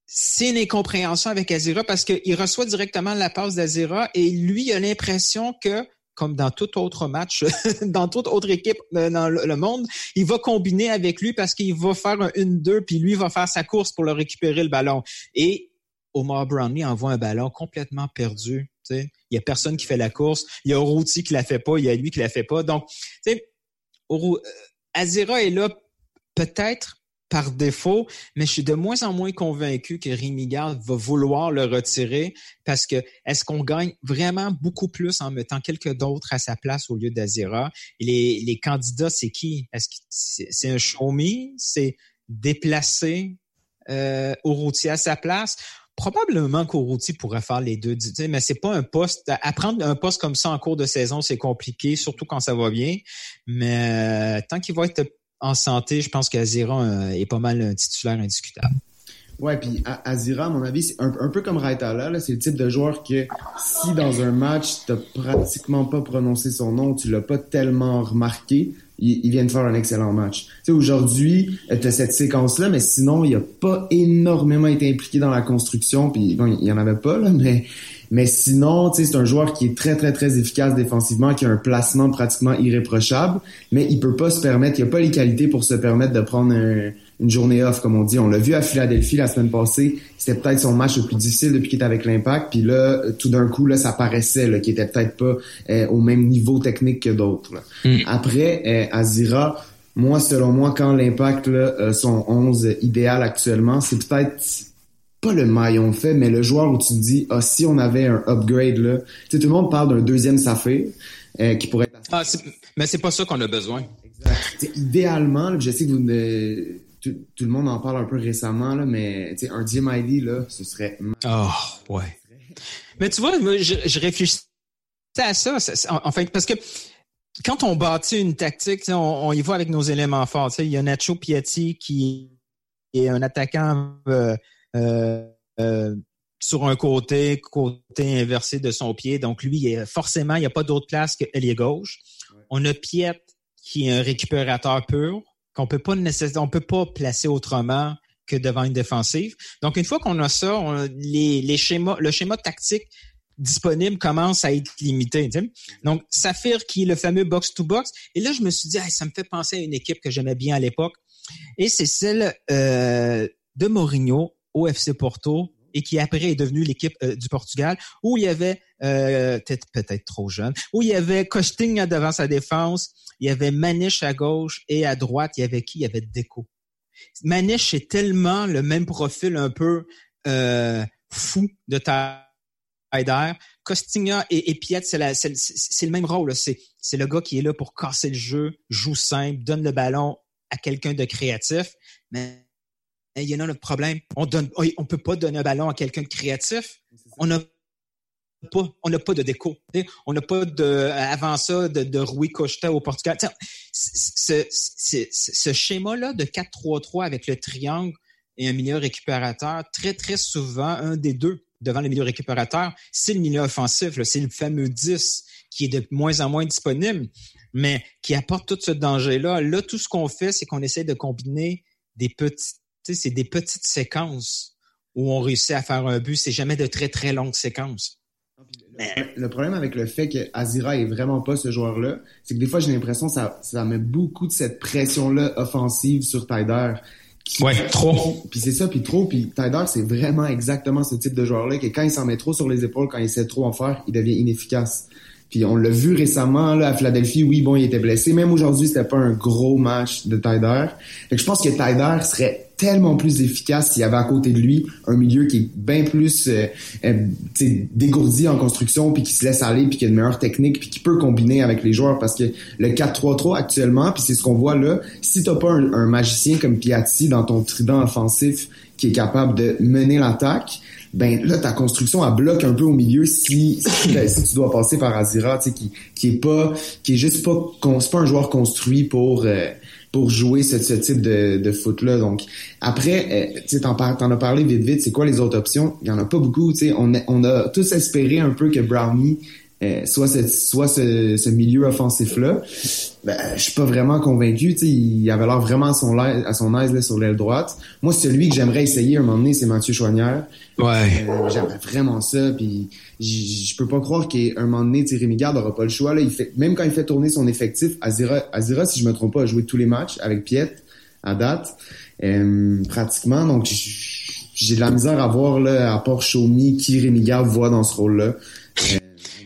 c'est une incompréhension avec Azira parce qu'il reçoit directement la passe d'Azira et lui a l'impression que comme dans tout autre match, (laughs) dans toute autre équipe euh, dans le monde, il va combiner avec lui parce qu'il va faire un 1-2, puis lui va faire sa course pour le récupérer le ballon. Et Omar Brownlee envoie un ballon complètement perdu. Il y a personne qui fait la course. Il y a Routi qui la fait pas. Il y a lui qui la fait pas. Donc, tu sais, euh, Azira est là peut-être par défaut, mais je suis de moins en moins convaincu que Rémi Garde va vouloir le retirer parce que est-ce qu'on gagne vraiment beaucoup plus en mettant quelques d'autres à sa place au lieu d'Azira? Les, les candidats, c'est qui? Est-ce que c'est un show C'est déplacer euh, à sa place? Probablement qu'Orouti pourrait faire les deux, mais c'est pas un poste. Apprendre un poste comme ça en cours de saison, c'est compliqué, surtout quand ça va bien. Mais euh, tant qu'il va être en santé, je pense qu'Azira euh, est pas mal un titulaire indiscutable. Ouais, puis Azira, à mon avis, c'est un, peu comme Raitala, c'est le type de joueur que si dans un match, t'as pratiquement pas prononcé son nom, tu l'as pas tellement remarqué, il, vient de faire un excellent match. Tu sais, aujourd'hui, tu as cette séquence-là, mais sinon, il a pas énormément été impliqué dans la construction, puis bon, il y en avait pas, là, mais mais sinon, tu sais, c'est un joueur qui est très, très, très efficace défensivement, qui a un placement pratiquement irréprochable, mais il peut pas se permettre, il a pas les qualités pour se permettre de prendre une journée off, comme on dit. On l'a vu à Philadelphie la semaine passée. C'était peut-être son match le plus difficile depuis qu'il était avec l'Impact. Puis là, tout d'un coup, là, ça paraissait qu'il était peut-être pas euh, au même niveau technique que d'autres. Mm. Après, euh, Azira, moi, selon moi, quand l'Impact, euh, son 11 idéal actuellement, c'est peut-être pas le maillon fait, mais le joueur où tu te dis, ah, si on avait un upgrade, là, tu sais, tout le monde parle d'un deuxième Saphir, euh, qui pourrait être... Ah, mais c'est pas ça qu'on a besoin. Exact. idéalement, je sais que vous, tout, le monde en parle un peu récemment, là, mais un DMID, là, ce serait... Oh, ouais. Mais tu vois, je, je réfléchissais à ça, en, fait, parce que quand on bâtit une tactique, on, y va avec nos éléments forts. Il y a Nacho Piatti qui est un attaquant euh, sur un côté, côté inversé de son pied. Donc, lui, forcément, il n'y a pas d'autre place que est gauche. On a Piet, qui est un récupérateur pur, qu'on peut pas on peut pas placer autrement que devant une défensive. Donc, une fois qu'on a ça, les, les schémas, le schéma tactique disponible commence à être limité. Donc, Saphir, qui est le fameux box-to-box. Et là, je me suis dit, ça me fait penser à une équipe que j'aimais bien à l'époque. Et c'est celle euh, de Mourinho au FC Porto et qui après est devenu l'équipe euh, du Portugal, où il y avait euh, peut-être peut-être trop jeune, où il y avait Costinha devant sa défense, il y avait Maniche à gauche et à droite, il y avait qui? Il y avait Deco. Maniche est tellement le même profil un peu euh, fou de Taider. Costinha et, et Piet, c'est le même rôle. C'est le gars qui est là pour casser le jeu, joue simple, donne le ballon à quelqu'un de créatif. Mais il y en a notre problème. On donne, on peut pas donner un ballon à quelqu'un de créatif. On n'a pas, on n'a pas de déco. On n'a pas de, avant ça, de, de Rui Costa au Portugal. Ce, ce, schéma-là de 4-3-3 avec le triangle et un milieu récupérateur, très, très souvent, un des deux devant le milieu récupérateur, c'est le milieu offensif. C'est le fameux 10 qui est de moins en moins disponible, mais qui apporte tout ce danger-là. Là, tout ce qu'on fait, c'est qu'on essaie de combiner des petites c'est des petites séquences où on réussit à faire un but. C'est jamais de très, très longues séquences. Le problème avec le fait que Azira est vraiment pas ce joueur-là, c'est que des fois j'ai l'impression que ça, ça met beaucoup de cette pression-là offensive sur Tyder. ouais, trop. Puis c'est ça, puis trop. Puis Tyder, c'est vraiment exactement ce type de joueur-là que quand il s'en met trop sur les épaules, quand il essaie trop en faire, il devient inefficace. Puis on l'a vu récemment là, à Philadelphie, oui, bon, il était blessé. Même aujourd'hui, c'était pas un gros match de Tyder. Fait que je pense que Tyder serait tellement plus efficace s'il y avait à côté de lui un milieu qui est bien plus euh, euh, dégourdi en construction puis qui se laisse aller puis qui a une meilleure technique puis qui peut combiner avec les joueurs parce que le 4-3-3 actuellement puis c'est ce qu'on voit là si t'as pas un, un, magicien comme Piatti dans ton trident offensif qui est capable de mener l'attaque ben là ta construction elle bloque un peu au milieu si si, ben, si (laughs) tu dois passer par Azira tu sais qui qui est pas qui est juste pas c'est pas un joueur construit pour euh, pour jouer ce, type de, de foot là donc après euh, tu t'en, t'en as parlé vite vite c'est quoi les autres options? Il y en a pas beaucoup tu sais. On a tous espéré un peu que Brownie euh, soit ce, soit ce, ce milieu offensif là ben, je suis pas vraiment convaincu tu sais il avait l'air vraiment à son à son aise là, sur l'aile droite. Moi celui que j'aimerais essayer un moment donné c'est Mathieu Chouanière. Ouais. Euh, j'aimerais vraiment ça puis je peux pas croire qu'à un moment donné Rémi Garde aura pas le choix là. Il fait même quand il fait tourner son effectif Azira Azira si je me trompe pas a joué tous les matchs avec Piet à date. Euh, pratiquement donc j'ai de la misère à voir là à part Chaumy qui Rémi Garde voit dans ce rôle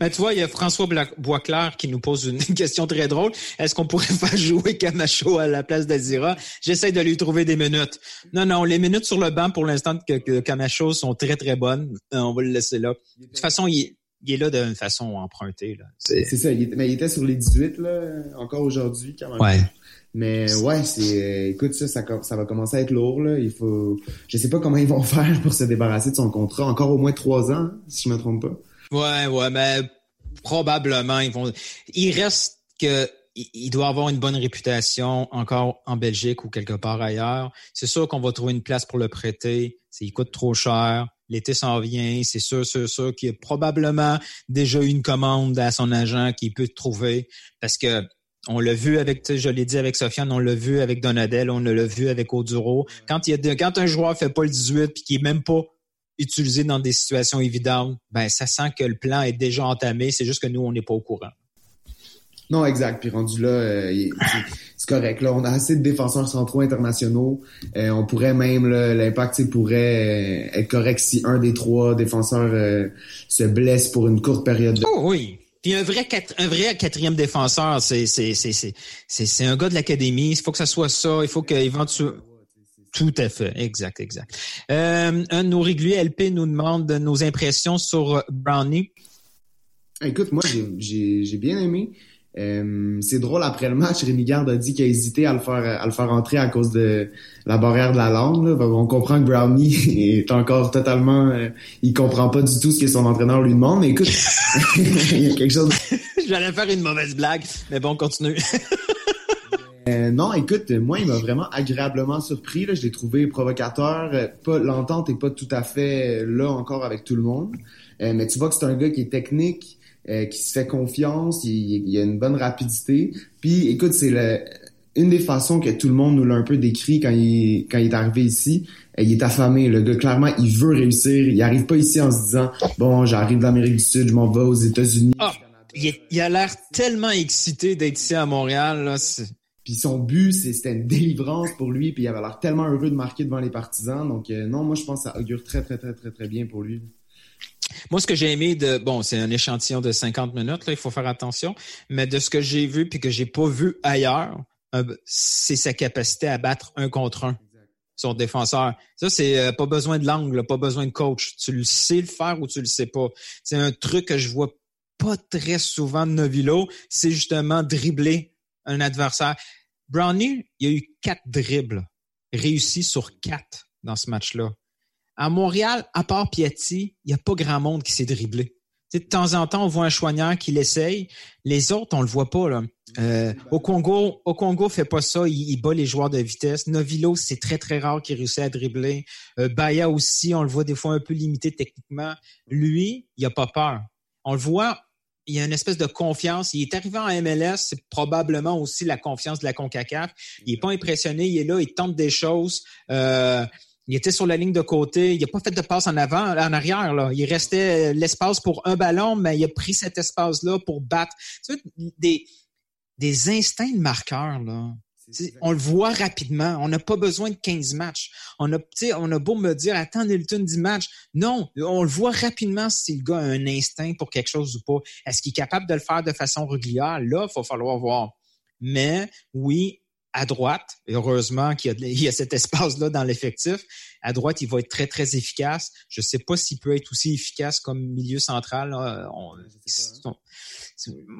euh, ben, tu vois, il y a François Boisclair qui nous pose une (laughs) question très drôle. Est-ce qu'on pourrait (laughs) faire jouer Camacho à la place d'Azira? J'essaie de lui trouver des minutes. Non, non, les minutes sur le banc pour l'instant que, que Camacho sont très, très bonnes. Euh, on va le laisser là. De toute façon, il, il est là d'une façon empruntée. C'est ça, il était, mais il était sur les 18 là, encore aujourd'hui quand même. Ouais. Mais ouais, c'est écoute ça, ça, ça va commencer à être lourd là. Il faut, je sais pas comment ils vont (laughs) faire pour se débarrasser de son contrat. Encore au moins trois ans, si je me trompe pas. Ouais, ouais, mais probablement ils vont. Il reste que il doit avoir une bonne réputation encore en Belgique ou quelque part ailleurs. C'est sûr qu'on va trouver une place pour le prêter. Il coûte trop cher. L'été s'en vient. C'est sûr, sûr, sûr qu'il a probablement déjà eu une commande à son agent qu'il peut trouver parce que on l'a vu avec, je l'ai dit avec Sofiane, on l'a vu avec Donadel, on l'a vu avec Oduro. Quand il y a, quand un joueur fait pas le 18 puis qui est même pas utilisé dans des situations évidentes, ben ça sent que le plan est déjà entamé. C'est juste que nous, on n'est pas au courant. Non, exact. Puis rendu là, euh, c'est correct. Là, on a assez de défenseurs centraux internationaux. Euh, on pourrait même, l'impact pourrait euh, être correct si un des trois défenseurs euh, se blesse pour une courte période. De... Oh oui. Puis un vrai un vrai quatrième défenseur, c'est c'est c'est c'est c'est un gars de l'académie. Il faut que ça soit ça. Il faut qu'éventuellement tout à fait, exact, exact. Euh, un de nos réguliers LP nous demande nos impressions sur Brownie. Écoute, moi j'ai bien aimé. Euh, c'est drôle après le match, Rémi Garde a dit qu'il a hésité à le faire à le faire entrer à cause de la barrière de la langue. Là. On comprend que Brownie (laughs) est encore totalement, euh, il comprend pas du tout ce que son entraîneur lui demande. Mais écoute, (laughs) il y a quelque chose. (laughs) J'allais faire une mauvaise blague, mais bon, continue. Euh, non, écoute, moi, il m'a vraiment agréablement surpris. Là. Je l'ai trouvé provocateur. Euh, pas L'entente est pas tout à fait là encore avec tout le monde. Euh, mais tu vois que c'est un gars qui est technique, euh, qui se fait confiance, il, il, a une bonne rapidité. Puis, écoute, c'est le, une des façons que tout le monde nous l'a un peu décrit quand il, quand il est arrivé ici. Il est affamé. Le gars, clairement, il veut réussir. Il arrive pas ici en se disant, bon, j'arrive d'Amérique du Sud, je m'en vais aux États-Unis. Ah, il, il, a l'air tellement excité d'être ici à Montréal. Là. Puis son but, c'était une délivrance pour lui, puis il avait l'air tellement heureux de marquer devant les partisans. Donc euh, non, moi je pense que ça augure très, très, très, très, très bien pour lui. Moi, ce que j'ai aimé de bon, c'est un échantillon de 50 minutes, là, il faut faire attention, mais de ce que j'ai vu puis que j'ai pas vu ailleurs, euh, c'est sa capacité à battre un contre un son défenseur. Ça, c'est euh, pas besoin de l'angle, pas besoin de coach. Tu le sais le faire ou tu le sais pas. C'est un truc que je vois pas très souvent de Novilo, c'est justement dribbler un adversaire. Brownie, il y a eu quatre dribbles réussis sur quatre dans ce match-là. À Montréal, à part Piatti, il n'y a pas grand monde qui s'est dribblé. de temps en temps, on voit un choignard qui l'essaye. Les autres, on le voit pas. Là. Euh, au Congo, au Congo, fait pas ça. Il, bat les joueurs de vitesse. Novilo, c'est très très rare qu'il réussisse à dribbler. Euh, Baya aussi, on le voit des fois un peu limité techniquement. Lui, il a pas peur. On le voit il y a une espèce de confiance. Il est arrivé en MLS, c'est probablement aussi la confiance de la CONCACAF. Il est pas impressionné, il est là, il tente des choses. Euh, il était sur la ligne de côté, il n'a pas fait de passe en avant, en arrière. Là. Il restait l'espace pour un ballon, mais il a pris cet espace-là pour battre. Tu vois, des, des instincts de marqueur, là. On le voit rapidement. On n'a pas besoin de 15 matchs. On a, on a beau me dire, attends, Nilton 10 matchs. Non, on le voit rapidement si le gars a un instinct pour quelque chose ou pas. Est-ce qu'il est capable de le faire de façon régulière? Là, il va falloir voir. Mais oui, à droite, heureusement qu'il y, a, cet espace-là dans l'effectif. À droite, il va être très, très efficace. Je ne sais pas s'il peut être aussi efficace comme milieu central. On,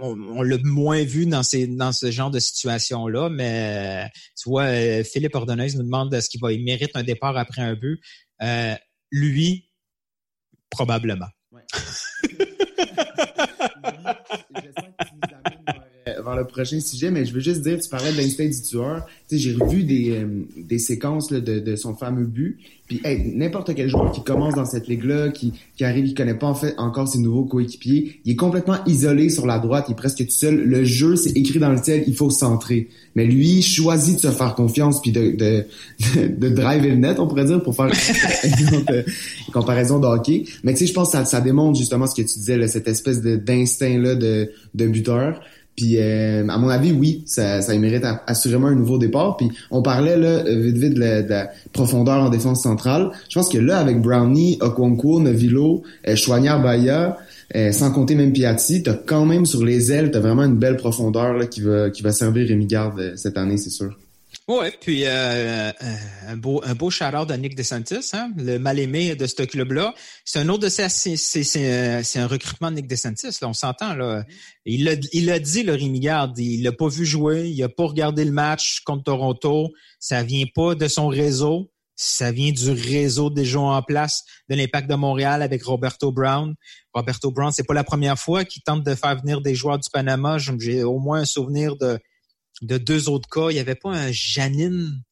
on, l'a moins vu dans, ces, dans ce genre de situation-là, mais tu vois, euh, Philippe Ordonnaise nous demande est-ce qu'il va, il mérite un départ après un but. Euh, lui, probablement. (laughs) vers le prochain sujet, mais je veux juste dire, tu parlais de l'instinct du tueur. Tu sais, j'ai revu des, euh, des séquences là, de, de, son fameux but. Puis n'importe quel joueur qui commence dans cette ligue-là, qui, qui arrive, il connaît pas en fait encore ses nouveaux coéquipiers, il est complètement isolé sur la droite, il est presque tout seul. Le jeu, c'est écrit dans le ciel, il faut centrer. Mais lui, choisit de se faire confiance puis de, de, (laughs) de, driver le net, on pourrait dire, pour faire (laughs) une comparaison de. Mais tu sais, je pense que ça, ça démontre justement ce que tu disais, là, cette espèce d'instinct-là de, de buteur. Puis euh, à mon avis, oui, ça, ça mérite assurément un nouveau départ. Puis on parlait là euh, vite vite de la, profondeur en défense centrale. Je pense que là, avec Brownie, Okonkwo, Novilo, euh, Chouanière Baya, euh, sans compter même Piatti, t'as quand même sur les ailes, t'as vraiment une belle profondeur là, qui va qui va servir Rémi Garde cette année, c'est sûr. Oui, puis euh, euh, un beau un beau de Nick DeSantis, hein, le mal-aimé de ce club-là. C'est un autre de ces c'est un recrutement de Nick DeSantis, là, on s'entend là. Il l'a il a dit le Rémi Garde, il l'a pas vu jouer, il a pas regardé le match contre Toronto, ça vient pas de son réseau, ça vient du réseau déjà en place de l'Impact de Montréal avec Roberto Brown. Roberto Brown, c'est pas la première fois qu'il tente de faire venir des joueurs du Panama, j'ai au moins un souvenir de de deux autres cas. Il n'y avait pas un Janine,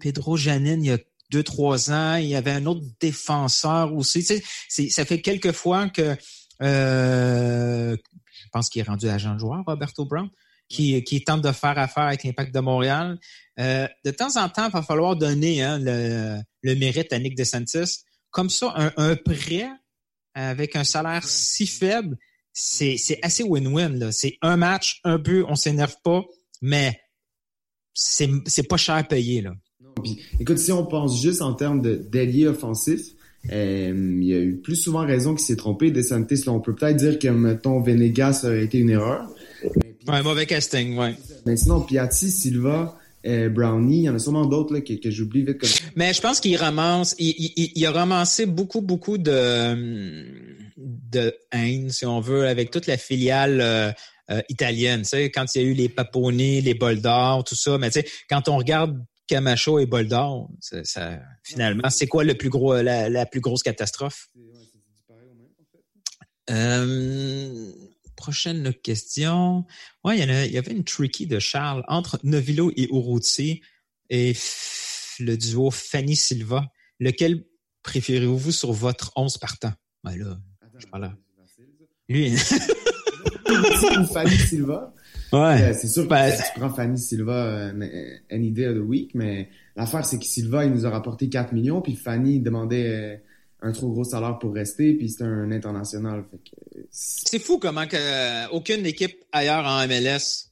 Pedro Janine, il y a deux, trois ans. Il y avait un autre défenseur aussi. Tu sais, ça fait quelques fois que euh, je pense qu'il est rendu agent joueur, Roberto Brown, qui, qui tente de faire affaire avec l'Impact de Montréal. Euh, de temps en temps, il va falloir donner hein, le, le, mérite à Nick DeSantis. Comme ça, un, un prêt avec un salaire si faible, c'est assez win-win. C'est un match, un but, on s'énerve pas mais c'est, c'est pas cher à payer, là. écoute, si on pense juste en termes de d'alliés offensifs, euh, il y a eu plus souvent raison qu'il s'est trompé. DeSantis, là, on peut peut-être dire que, mettons, Venegas aurait été une erreur. un mauvais casting, ouais. Mais sinon, Piatti, Silva, euh, Brownie, il y en a sûrement d'autres là, que, que j'oublie vite comme Mais je pense qu'il ramasse, il, il, il, a ramassé beaucoup, beaucoup de, de haine, si on veut, avec toute la filiale euh, euh, italienne. Tu sais, quand il y a eu les Paponi, les bols d'or, tout ça. Mais tu sais, quand on regarde Camacho et bol d'or, ça, finalement, c'est quoi le plus gros, la, plus grosse catastrophe? Euh, prochaine question. Ouais, il y, avait une tricky de Charles entre Novilo et Urruti et le duo Fanny Silva. Lequel préférez-vous sur votre 11 partant? Ben là, je parle là. Lui. (laughs) ou Fanny Silva. Ouais. Euh, c'est sûr que ben, si tu prends Fanny Silva euh, any day of the week, mais l'affaire, c'est que Silva, il nous a rapporté 4 millions, puis Fanny demandait euh, un trop gros salaire pour rester, puis c'était un international. C'est fou comment que, aucune équipe ailleurs en MLS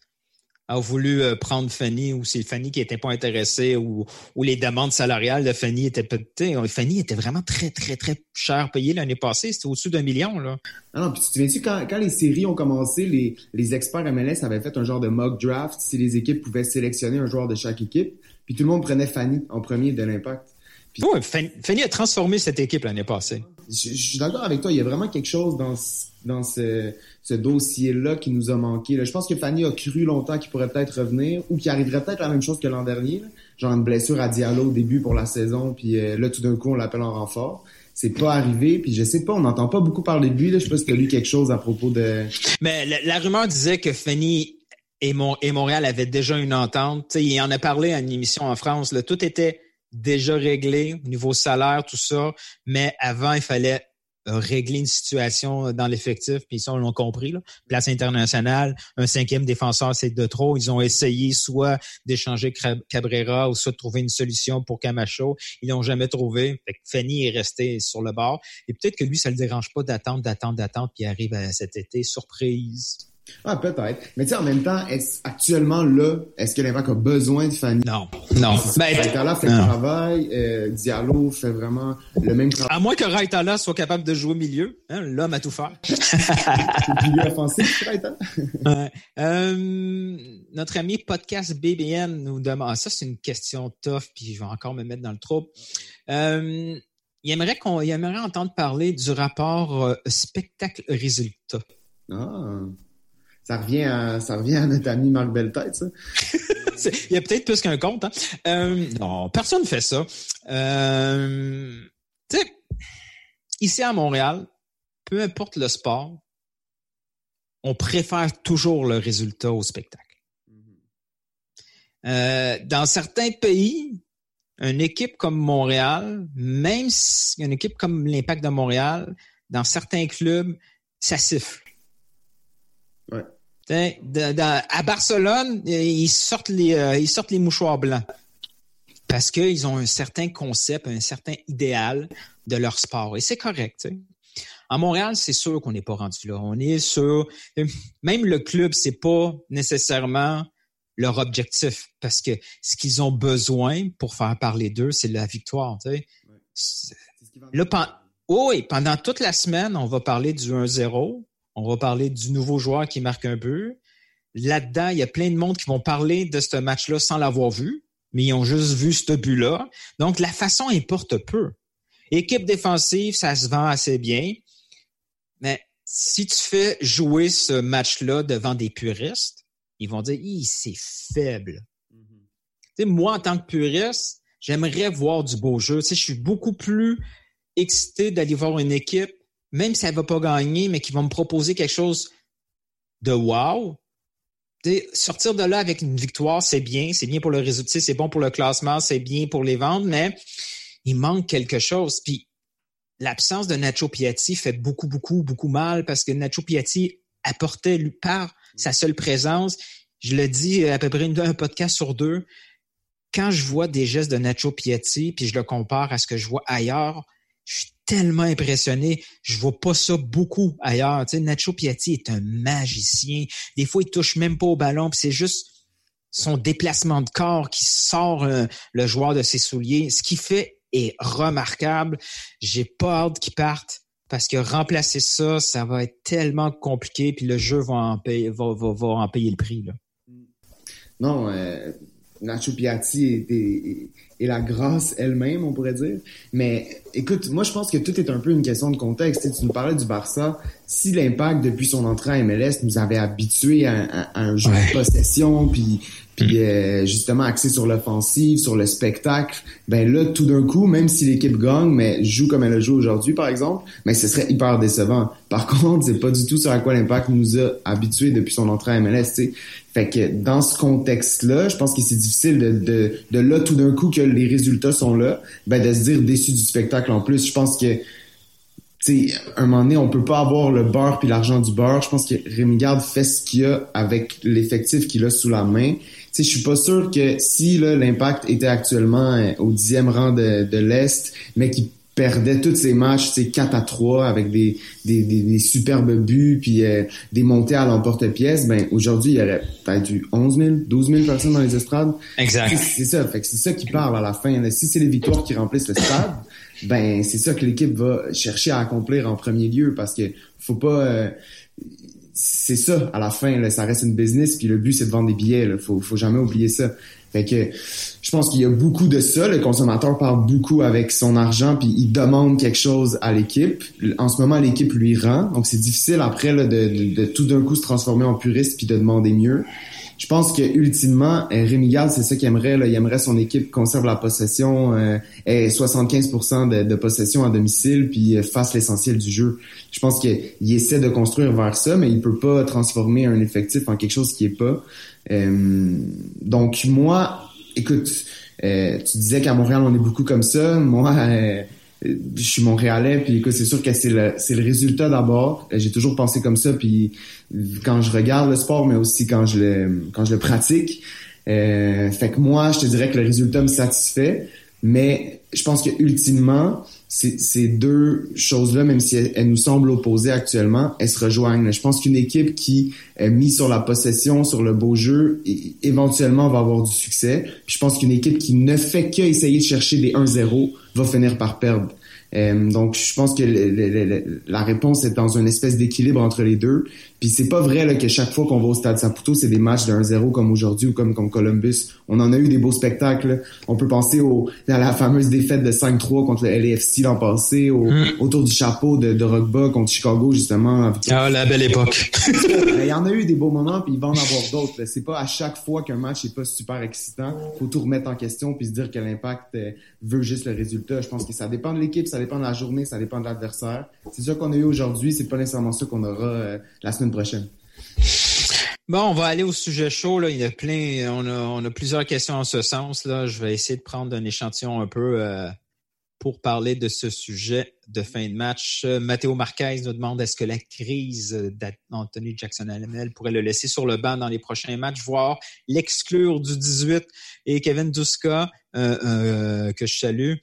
a voulu euh, prendre Fanny ou c'est Fanny qui n'était pas intéressée ou, les demandes salariales de Fanny étaient peut-être. Fanny était vraiment très, très, très cher payé l'année passée. C'était au-dessus d'un million. Là. Non, puis tu te souviens-tu, quand, quand les séries ont commencé, les, les experts MLS avaient fait un genre de mock draft si les équipes pouvaient sélectionner un joueur de chaque équipe. Puis tout le monde prenait Fanny en premier de l'impact. Fanny a transformé cette équipe l'année passée. Je, je suis d'accord avec toi. Il y a vraiment quelque chose dans dans ce, ce dossier-là qui nous a manqué. Là. Je pense que Fanny a cru longtemps qu'il pourrait peut-être revenir ou qu'il arriverait peut-être la même chose que l'an dernier. Genre une blessure à Diallo au début pour la saison, puis euh, là, tout d'un coup, on l'appelle en renfort. C'est pas arrivé, puis je sais pas, on n'entend pas beaucoup parler de lui. Là. Je sais pas si tu as lu quelque chose à propos de... Mais la, rumeur disait que Fanny et, et Montréal avaient déjà une entente. il en a parlé à une émission en France. Là. Tout était déjà réglé au niveau salaire, tout ça. Mais avant, il fallait régler une situation dans l'effectif, puis ça, on l'a compris. Là. Place internationale, un cinquième défenseur, c'est de trop. Ils ont essayé soit d'échanger Cabrera ou soit de trouver une solution pour Camacho. Ils l'ont jamais trouvé. Fait que Fanny est resté sur le bord. Et peut-être que lui, ça le dérange pas d'attendre, d'attendre, d'attendre, puis arrive à cet été, surprise. Ah, peut-être. Mais tu sais, en même temps, est actuellement, là, est-ce que l'Impact a besoin de Fanny? Non. Non. Ben, Raitala fait le travail, euh, Diallo fait vraiment le même travail. À moins que Raitala soit capable de jouer au milieu, hein, l'homme a tout faire. (laughs) milieu offensif, Raitala. (laughs) ouais. euh, notre ami podcast BBN nous demande, ah, ça c'est une question tough, puis je vais encore me mettre dans le trouble. Euh, il aimerait qu'on, il aimerait entendre parler du rapport spectacle-résultat. Ah ça revient à, ça revient à notre ami Marc Belletête, ça. (laughs) Il y a peut-être plus qu'un compte. Hein? Euh, non, personne ne fait ça. Euh, tu sais, ici à Montréal, peu importe le sport, on préfère toujours le résultat au spectacle. Euh, dans certains pays, une équipe comme Montréal, même si une équipe comme l'Impact de Montréal, dans certains clubs, ça siffle. Ouais. à Barcelone, ils sortent les, euh, ils sortent les mouchoirs blancs parce qu'ils ont un certain concept, un certain idéal de leur sport. Et c'est correct. T'sais. À Montréal, c'est sûr qu'on n'est pas rendu là. On est sur même le club, c'est pas nécessairement leur objectif parce que ce qu'ils ont besoin pour faire parler d'eux, c'est la victoire. Ouais. Là, pendant, oh oui, pendant toute la semaine, on va parler du 1-0 on va parler du nouveau joueur qui marque un but. Là-dedans, il y a plein de monde qui vont parler de ce match-là sans l'avoir vu, mais ils ont juste vu ce but-là. Donc, la façon importe peu. Équipe défensive, ça se vend assez bien. Mais si tu fais jouer ce match-là devant des puristes, ils vont dire, c'est faible. Mm-hmm. Moi, en tant que puriste, j'aimerais voir du beau jeu. je suis beaucoup plus excité d'aller voir une équipe même si elle va pas gagner, mais qui va me proposer quelque chose de wow. sortir de là avec une victoire, c'est bien, c'est bien pour le résultat, c'est bon pour le classement, c'est bien pour les ventes, mais il manque quelque chose. Puis l'absence de Nacho Piatti fait beaucoup, beaucoup, beaucoup mal parce que Nacho Piatti apportait par sa seule présence. Je le dis à peu près un podcast sur deux. Quand je vois des gestes de Nacho Piatti, puis je le compare à ce que je vois ailleurs, je suis tellement impressionné. Je vois pas ça beaucoup ailleurs. Tu sais, Nacho Piatti est un magicien. Des fois, il touche même pas au ballon, c'est juste son déplacement de corps qui sort euh, le joueur de ses souliers. Ce qu'il fait est remarquable. J'ai pas hâte qu'il parte parce que remplacer ça, ça va être tellement compliqué, puis le jeu va en payer, va, va, va en payer le prix. Là. Non, euh, Nacho Piatti est, et la grâce elle-même, on pourrait dire. Mais écoute, moi je pense que tout est un peu une question de contexte. Tu, nous parlais du Barça. Si l'impact depuis son entrée à MLS nous avait habitués à, un jeu de possession, puis puis mm. euh, justement axé sur l'offensive, sur le spectacle, ben là tout d'un coup, même si l'équipe gagne, mais joue comme elle a joué aujourd'hui par exemple, mais ce serait hyper décevant. Par (laughs) contre, c'est pas du tout sur à quoi l'impact nous a habitués depuis son entrée à MLS. sais. Fait que dans ce contexte-là, je pense que c'est difficile de, de, de là tout d'un coup que les résultats sont là, ben de se dire déçu du spectacle en plus. Je pense que tu un moment donné, on peut pas avoir le beurre puis l'argent du beurre. Je pense que Rémi Garde fait ce qu'il a avec l'effectif qu'il a sous la main. Tu sais, je suis pas sûr que si l'impact était actuellement euh, au dixième rang de, de l'Est, mais qui perdait tous ses matchs, c'est 4 à 3 avec des, des, des, superbes buts puis euh, des montées à l'emporte-pièce, ben aujourd'hui, il y aurait peut-être eu 11 000, 12 000 personnes dans les estrades. Exact. C'est ça, fait que c'est ça qui parle à la fin. Si c'est les victoires qui remplissent le stade, ben c'est ça que l'équipe va chercher à accomplir en premier lieu parce que faut pas... Euh, c'est ça à la fin là, ça reste une business puis le but c'est de vendre des billets là. faut faut jamais oublier ça fait que je pense qu'il y a beaucoup de ça. Le consommateur parle beaucoup avec son argent, puis il demande quelque chose à l'équipe. En ce moment, l'équipe lui rend. Donc, c'est difficile après là, de, de, tout d'un coup se transformer en puriste puis de demander mieux. Je pense que ultimement, euh, Rémi Gall, c'est ça qu'il aimerait. Là. Il aimerait son équipe conserve la possession, euh, ait 75% de, possession à domicile, puis euh, fasse l'essentiel du jeu. Je pense qu'il essaie de construire vers ça, mais il peut pas transformer un effectif en quelque chose qui est pas. Euh, donc moi, écoute, euh, tu disais qu'à Montréal on est beaucoup comme ça. Moi, je suis montréalais, puis c'est sûr que c'est le, c'est le résultat d'abord. J'ai toujours pensé comme ça, puis quand je regarde le sport, mais aussi quand je le, quand je le pratique. fait que moi, je te dirais que le résultat me satisfait, mais je pense que ultimement, ces, deux choses-là, même si elles, nous semblent opposées actuellement, elles se rejoignent. Je pense qu'une équipe qui est mise sur la possession, sur le beau jeu, éventuellement va avoir du succès. Je pense qu'une équipe qui ne fait qu'essayer de chercher des 1-0 va finir par perdre. Euh, donc, je pense que le, le, le, la réponse est dans une espèce d'équilibre entre les deux. Puis c'est pas vrai là, que chaque fois qu'on va au Stade Saputo, c'est des matchs de 1-0 comme aujourd'hui ou comme, comme Columbus. On en a eu des beaux spectacles. On peut penser au, à la fameuse défaite de 5-3 contre le LAFC l'an passé, au, mm. autour du chapeau de, de Rockba contre Chicago, justement. Ah, la belle époque. (laughs) il y en a eu des beaux moments, puis il va en avoir d'autres. C'est pas à chaque fois qu'un match est pas super excitant. Faut tout remettre en question puis se dire que l'impact euh, veut juste le résultat. Je pense que ça dépend de l'équipe, ça dépend de la journée, ça dépend de l'adversaire. C'est ça qu'on a eu aujourd'hui, c'est pas nécessairement ça qu'on aura euh, la semaine prochaine. Bon, on va aller au sujet chaud. Là. Il y a plein, on a, plusieurs questions en ce sens. Là. Je vais essayer de prendre un échantillon un peu euh, pour parler de ce sujet de fin de match. Matteo Marquez nous demande est-ce que la crise d'Anthony Jackson Allen pourrait le laisser sur le banc dans les prochains matchs, voire l'exclure du 18. Et Kevin Duska, euh, que je salue,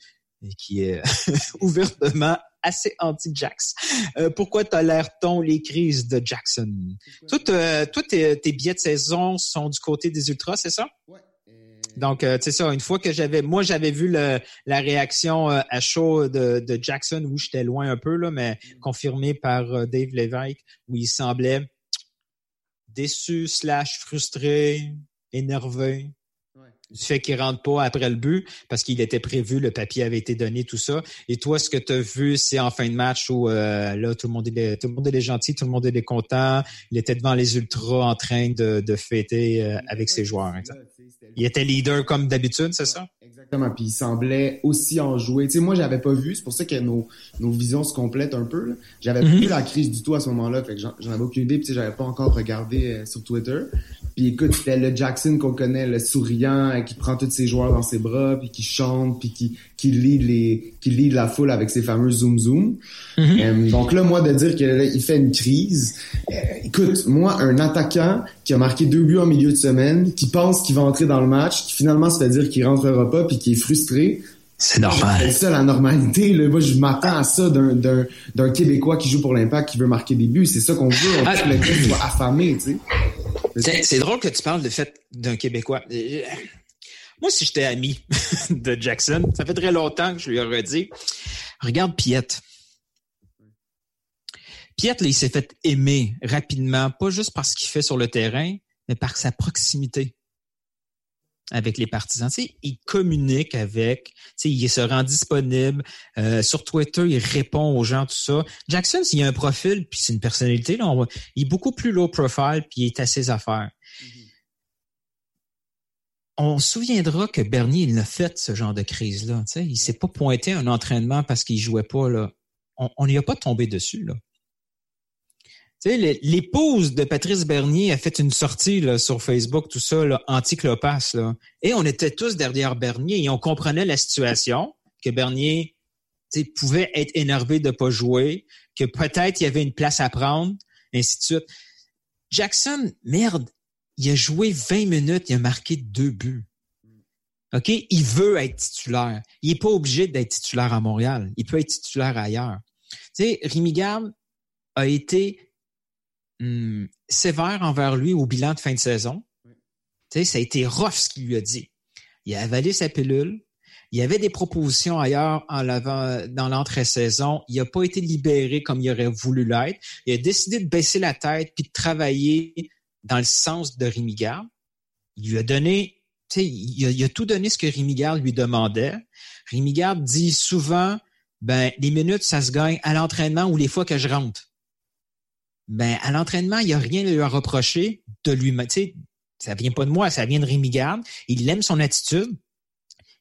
qui est (laughs) ouvertement assez anti-Jax. Euh, pourquoi tolère-t-on les crises de Jackson? Toi, euh, toi tes, tes, billets de saison sont du côté des Ultras, c'est ça? Ouais. Donc, euh, c'est ça, une fois que j'avais, moi, j'avais vu le, la réaction euh, à chaud de, de, Jackson, où j'étais loin un peu, là, mais mm. confirmé par euh, Dave Lévesque, où il semblait déçu, slash frustré, énervé du fait qu'il rentre pas après le but parce qu'il était prévu, le papier avait été donné, tout ça. Et toi, ce que tu as vu, c'est en fin de match où euh, là, tout le monde est tout le monde est gentil, tout le monde est content. Il était devant les ultras en train de, de fêter euh, avec ses joueurs. Il était leader comme d'habitude, c'est ça? Exactement. Puis il semblait aussi en jouer. Tu sais, moi, j'avais pas vu. C'est pour ça que nos, nos visions se complètent un peu. J'avais mm -hmm. pas vu la crise du tout à ce moment-là. Fait que j'en avais aucune idée. Puis j'avais pas encore regardé euh, sur Twitter. Puis écoute, c'était le Jackson qu'on connaît, le souriant, euh, qui prend tous ses joueurs dans ses bras, puis qui chante, puis qui qui lead les, qui lead la foule avec ses fameux zoom zoom. Mm -hmm. euh, donc là, moi de dire qu'il fait une crise, euh, écoute, moi un attaquant qui a marqué deux buts en milieu de semaine, qui pense qu'il va entrer dans le match, qui finalement se fait dire qu'il rentrera pas, puis qui est frustré. C'est normal. C'est ça la normalité. Là. Moi, je m'attends à ça d'un, Québécois qui joue pour l'Impact, qui veut marquer des buts. C'est ça qu'on veut. On veut que le gars soit affamé, tu sais. C'est, drôle que tu parles de fait d'un Québécois. Moi, si j'étais ami (laughs) de Jackson, ça fait très longtemps que je lui aurais dit, regarde Piette. Piette, là, il s'est fait aimer rapidement, pas juste par ce qu'il fait sur le terrain, mais par sa proximité avec les partisans. Tu sais, il communique avec, tu sais, il se rend disponible. Euh, sur Twitter, il répond aux gens, tout ça. Jackson, s'il a un profil, puis c'est une personnalité, là, on il est beaucoup plus low profile, puis il est à ses affaires. Mm-hmm. On se souviendra que Bernier, il a fait ce genre de crise-là. Tu sais, il s'est pas pointé à un entraînement parce qu'il jouait pas. Là. On n'y a pas tombé dessus. Là. Tu sais, l'épouse de Patrice Bernier a fait une sortie là, sur Facebook, tout ça, anti-Clopas. Là. Et on était tous derrière Bernier et on comprenait la situation, que Bernier pouvait être énervé de ne pas jouer, que peut-être il y avait une place à prendre, ainsi de suite. Jackson, merde, il a joué 20 minutes, il a marqué deux buts. OK? Il veut être titulaire. Il n'est pas obligé d'être titulaire à Montréal. Il peut être titulaire ailleurs. Tu sais, Rémi Garde a été hum, sévère envers lui au bilan de fin de saison. Tu sais, ça a été rough ce qu'il lui a dit. Il a avalé sa pilule. Il y avait des propositions ailleurs en dans l'entrée-saison. Il n'a pas été libéré comme il aurait voulu l'être. Il a décidé de baisser la tête puis de travailler dans le sens de Rémi Garde. Il lui a donné, tu sais, il, il, a tout donné ce que Rémi Garde lui demandait. Rémi Garde dit souvent, ben, les minutes, ça se gagne à l'entraînement ou les fois que je rentre. Ben, à l'entraînement, il n'y a rien à lui reprocher de lui, tu ça vient pas de moi, ça vient de Rémi. Il aime son attitude.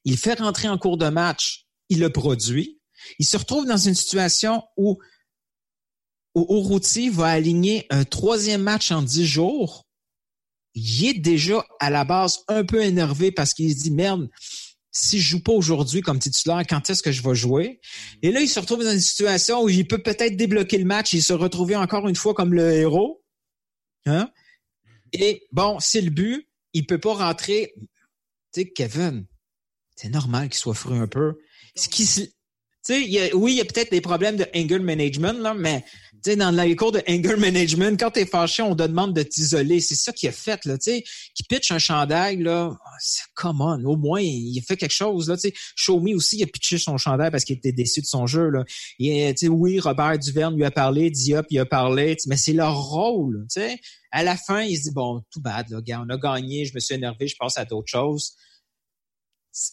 Il fait rentrer en cours de match. Il le produit. Il se retrouve dans une situation où Routy va aligner un troisième match en dix jours, il est déjà à la base un peu énervé parce qu'il se dit merde, si je joue pas aujourd'hui comme titulaire, quand est-ce que je vais jouer? Et là, il se retrouve dans une situation où il peut peut-être débloquer le match et se retrouver encore une fois comme le héros. Hein? Et bon, c'est le but, il peut pas rentrer. Tu sais, Kevin, c'est normal qu'il soit fru un peu. Ce qui, sais, y a- oui, il y a peut-être des problèmes de anger management, là, mais tu dans les cours de anger management, quand t'es fâché, on te demande de t'isoler. C'est ça qu'il a fait, là, tu. Qui pitch un chandail, là, oh, c'est- come on, au moins, il a fait quelque chose, là, tu sais. Me aussi, il a pitché son chandail parce qu'il était déçu de son jeu, là. Sais, oui, Robert Duverne lui a parlé, Diop, il a parlé, mais c'est leur rôle, tu. À la fin, il se dit, bon, tout bad, là, gars, on a gagné, je me suis énervé, je passe à d'autres choses.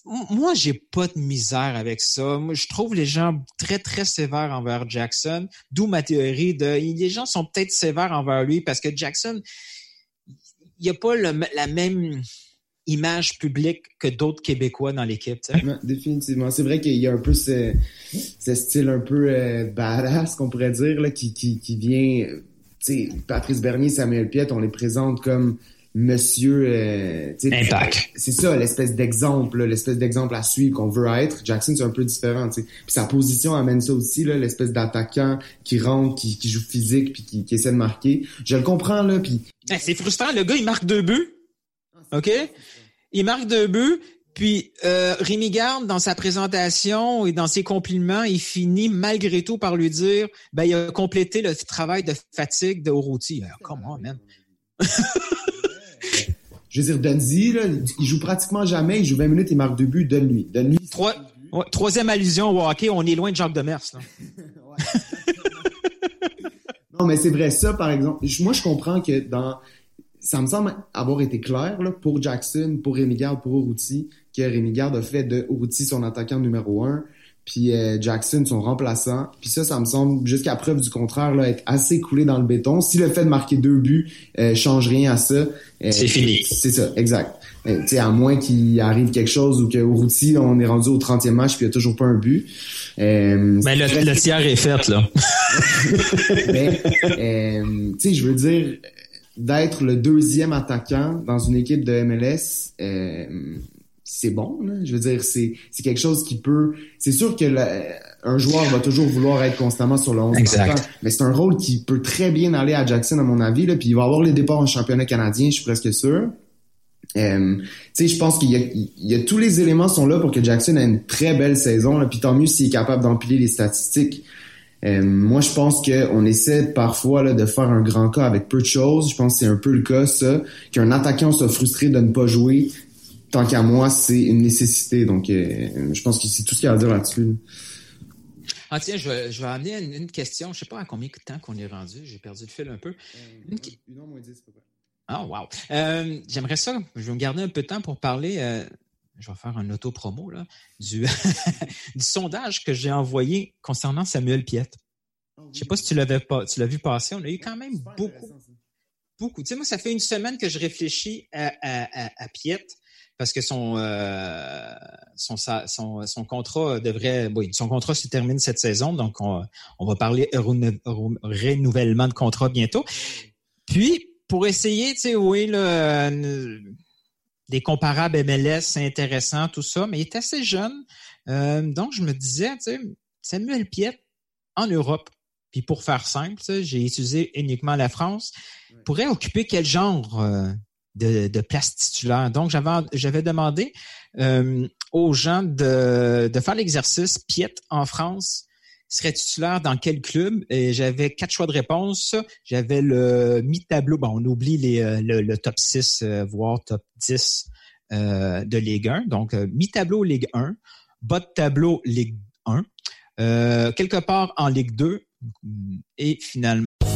Moi, j'ai pas de misère avec ça. Moi, je trouve les gens très, très sévères envers Jackson. D'où ma théorie de, les gens sont peut-être sévères envers lui parce que Jackson, il n'y a pas la même image publique que d'autres Québécois dans l'équipe. définitivement. C'est vrai qu'il y a un peu ce, style un peu euh, badass, qu'on pourrait dire, là, qui, qui, qui vient... Tu sais, Patrice Bernier, Samuel Piette, on les présente comme monsieur... euh, Impact. C'est ça, l'espèce d'exemple, l'espèce d'exemple à suivre qu'on veut être. Jackson, c'est un peu différent. Puis sa position amène ça aussi, là, l'espèce d'attaquant qui rentre, qui, qui joue physique, puis qui, qui essaie de marquer. Je le comprends, là, puis... Hey, c'est frustrant. Le gars, il marque deux buts. OK? Il marque deux buts. Puis euh, Rémi Garde, dans sa présentation et dans ses compliments, il finit malgré tout par lui dire ben, il a complété le travail de fatigue de Routi. Come on, man. (laughs) Je veux dire, Dunzy, là, il joue pratiquement jamais, il joue 20 minutes, il marque deux buts, donne-lui. Donne-lui. Trois- ouais, troisième allusion au hockey, on est loin de Jacques Demers. Là. (laughs) Non, mais c'est vrai, ça, par exemple. Moi, je comprends que dans. Ça me semble avoir été clair là, pour Jackson, pour Rémi Garde, pour Urruti, que Rémi Garde a fait de Urruti son attaquant numéro un, puis euh, Jackson son remplaçant. Puis ça, ça me semble, jusqu'à preuve du contraire, là, être assez coulé dans le béton. Si le fait de marquer deux buts euh, change rien à ça, euh, C'est fini. C'est ça, exact. Euh, sais, à moins qu'il arrive quelque chose ou que Urruti, on est rendu au 30e match puis il n'y a toujours pas un but. Euh, Ben, le, le tiers est fait, là. mais, (laughs) euh, tu sais, je veux dire, d'être le deuxième attaquant dans une équipe de MLS, euh, c'est bon. Là. Je veux dire, c'est c'est quelque chose qui peut. C'est sûr que la- un joueur va toujours vouloir être constamment sur le 11 Exact. mais c'est un rôle qui peut très bien aller à Jackson, à mon avis. Là, puis il va avoir les départs en championnat canadien, je suis presque sûr. Euh, tu sais, je pense qu'il y a, il y a tous les éléments sont là pour que Jackson ait une très belle saison. Là, puis tant mieux s'il est capable d'empiler les statistiques. Euh, moi, je pense qu'on essaie parfois là, de faire un grand cas avec peu de choses. Je pense que c'est un peu le cas, ça, qu'un attaquant soit frustré de ne pas jouer. Tant qu'à moi, c'est une nécessité. Donc, euh, je pense que c'est tout ce qu'il y a à dire là-dessus. Ah tiens, je vais, je vais amener une, une question. Je sais pas à combien de temps qu'on est rendu. J'ai perdu le fil un peu. Une qui- Une heure moins dix, à peu près. Ah, wow. Euh, J'aimerais ça, je vais me garder un peu de temps pour parler, euh, je vais faire un auto-promo, là, du, (laughs) du sondage que j'ai envoyé concernant Samuel Piette. Je sais pas si tu l'avais pas, tu l'as vu passer. On a eu quand même beaucoup, beaucoup. Tu sais, moi, ça fait une semaine que je réfléchis à, à, à, à Piette parce que son, euh, son, son, son contrat devrait, oui, son contrat se termine cette saison, donc on, on va parler renou- re- renouvellement de contrat bientôt. Puis, pour essayer, tu sais, oui, là, euh, des comparables MLS, c'est intéressant, tout ça, mais il est assez jeune. Euh, donc, je me disais, tu sais, Samuel Piette, en Europe, puis pour faire simple, j'ai utilisé uniquement la France, pourrait occuper quel genre euh, de, de place titulaire? Donc, j'avais demandé euh, aux gens de, de faire l'exercice Piette en France serait titulaire dans quel club? Et j'avais quatre choix de réponse. J'avais le mi-tableau. Bon, on oublie les, euh, le, le top 6, euh, voire top 10 euh, de Ligue 1. Donc, euh, mi-tableau Ligue 1, bas de tableau Ligue 1, euh, quelque part en Ligue 2 et finalement.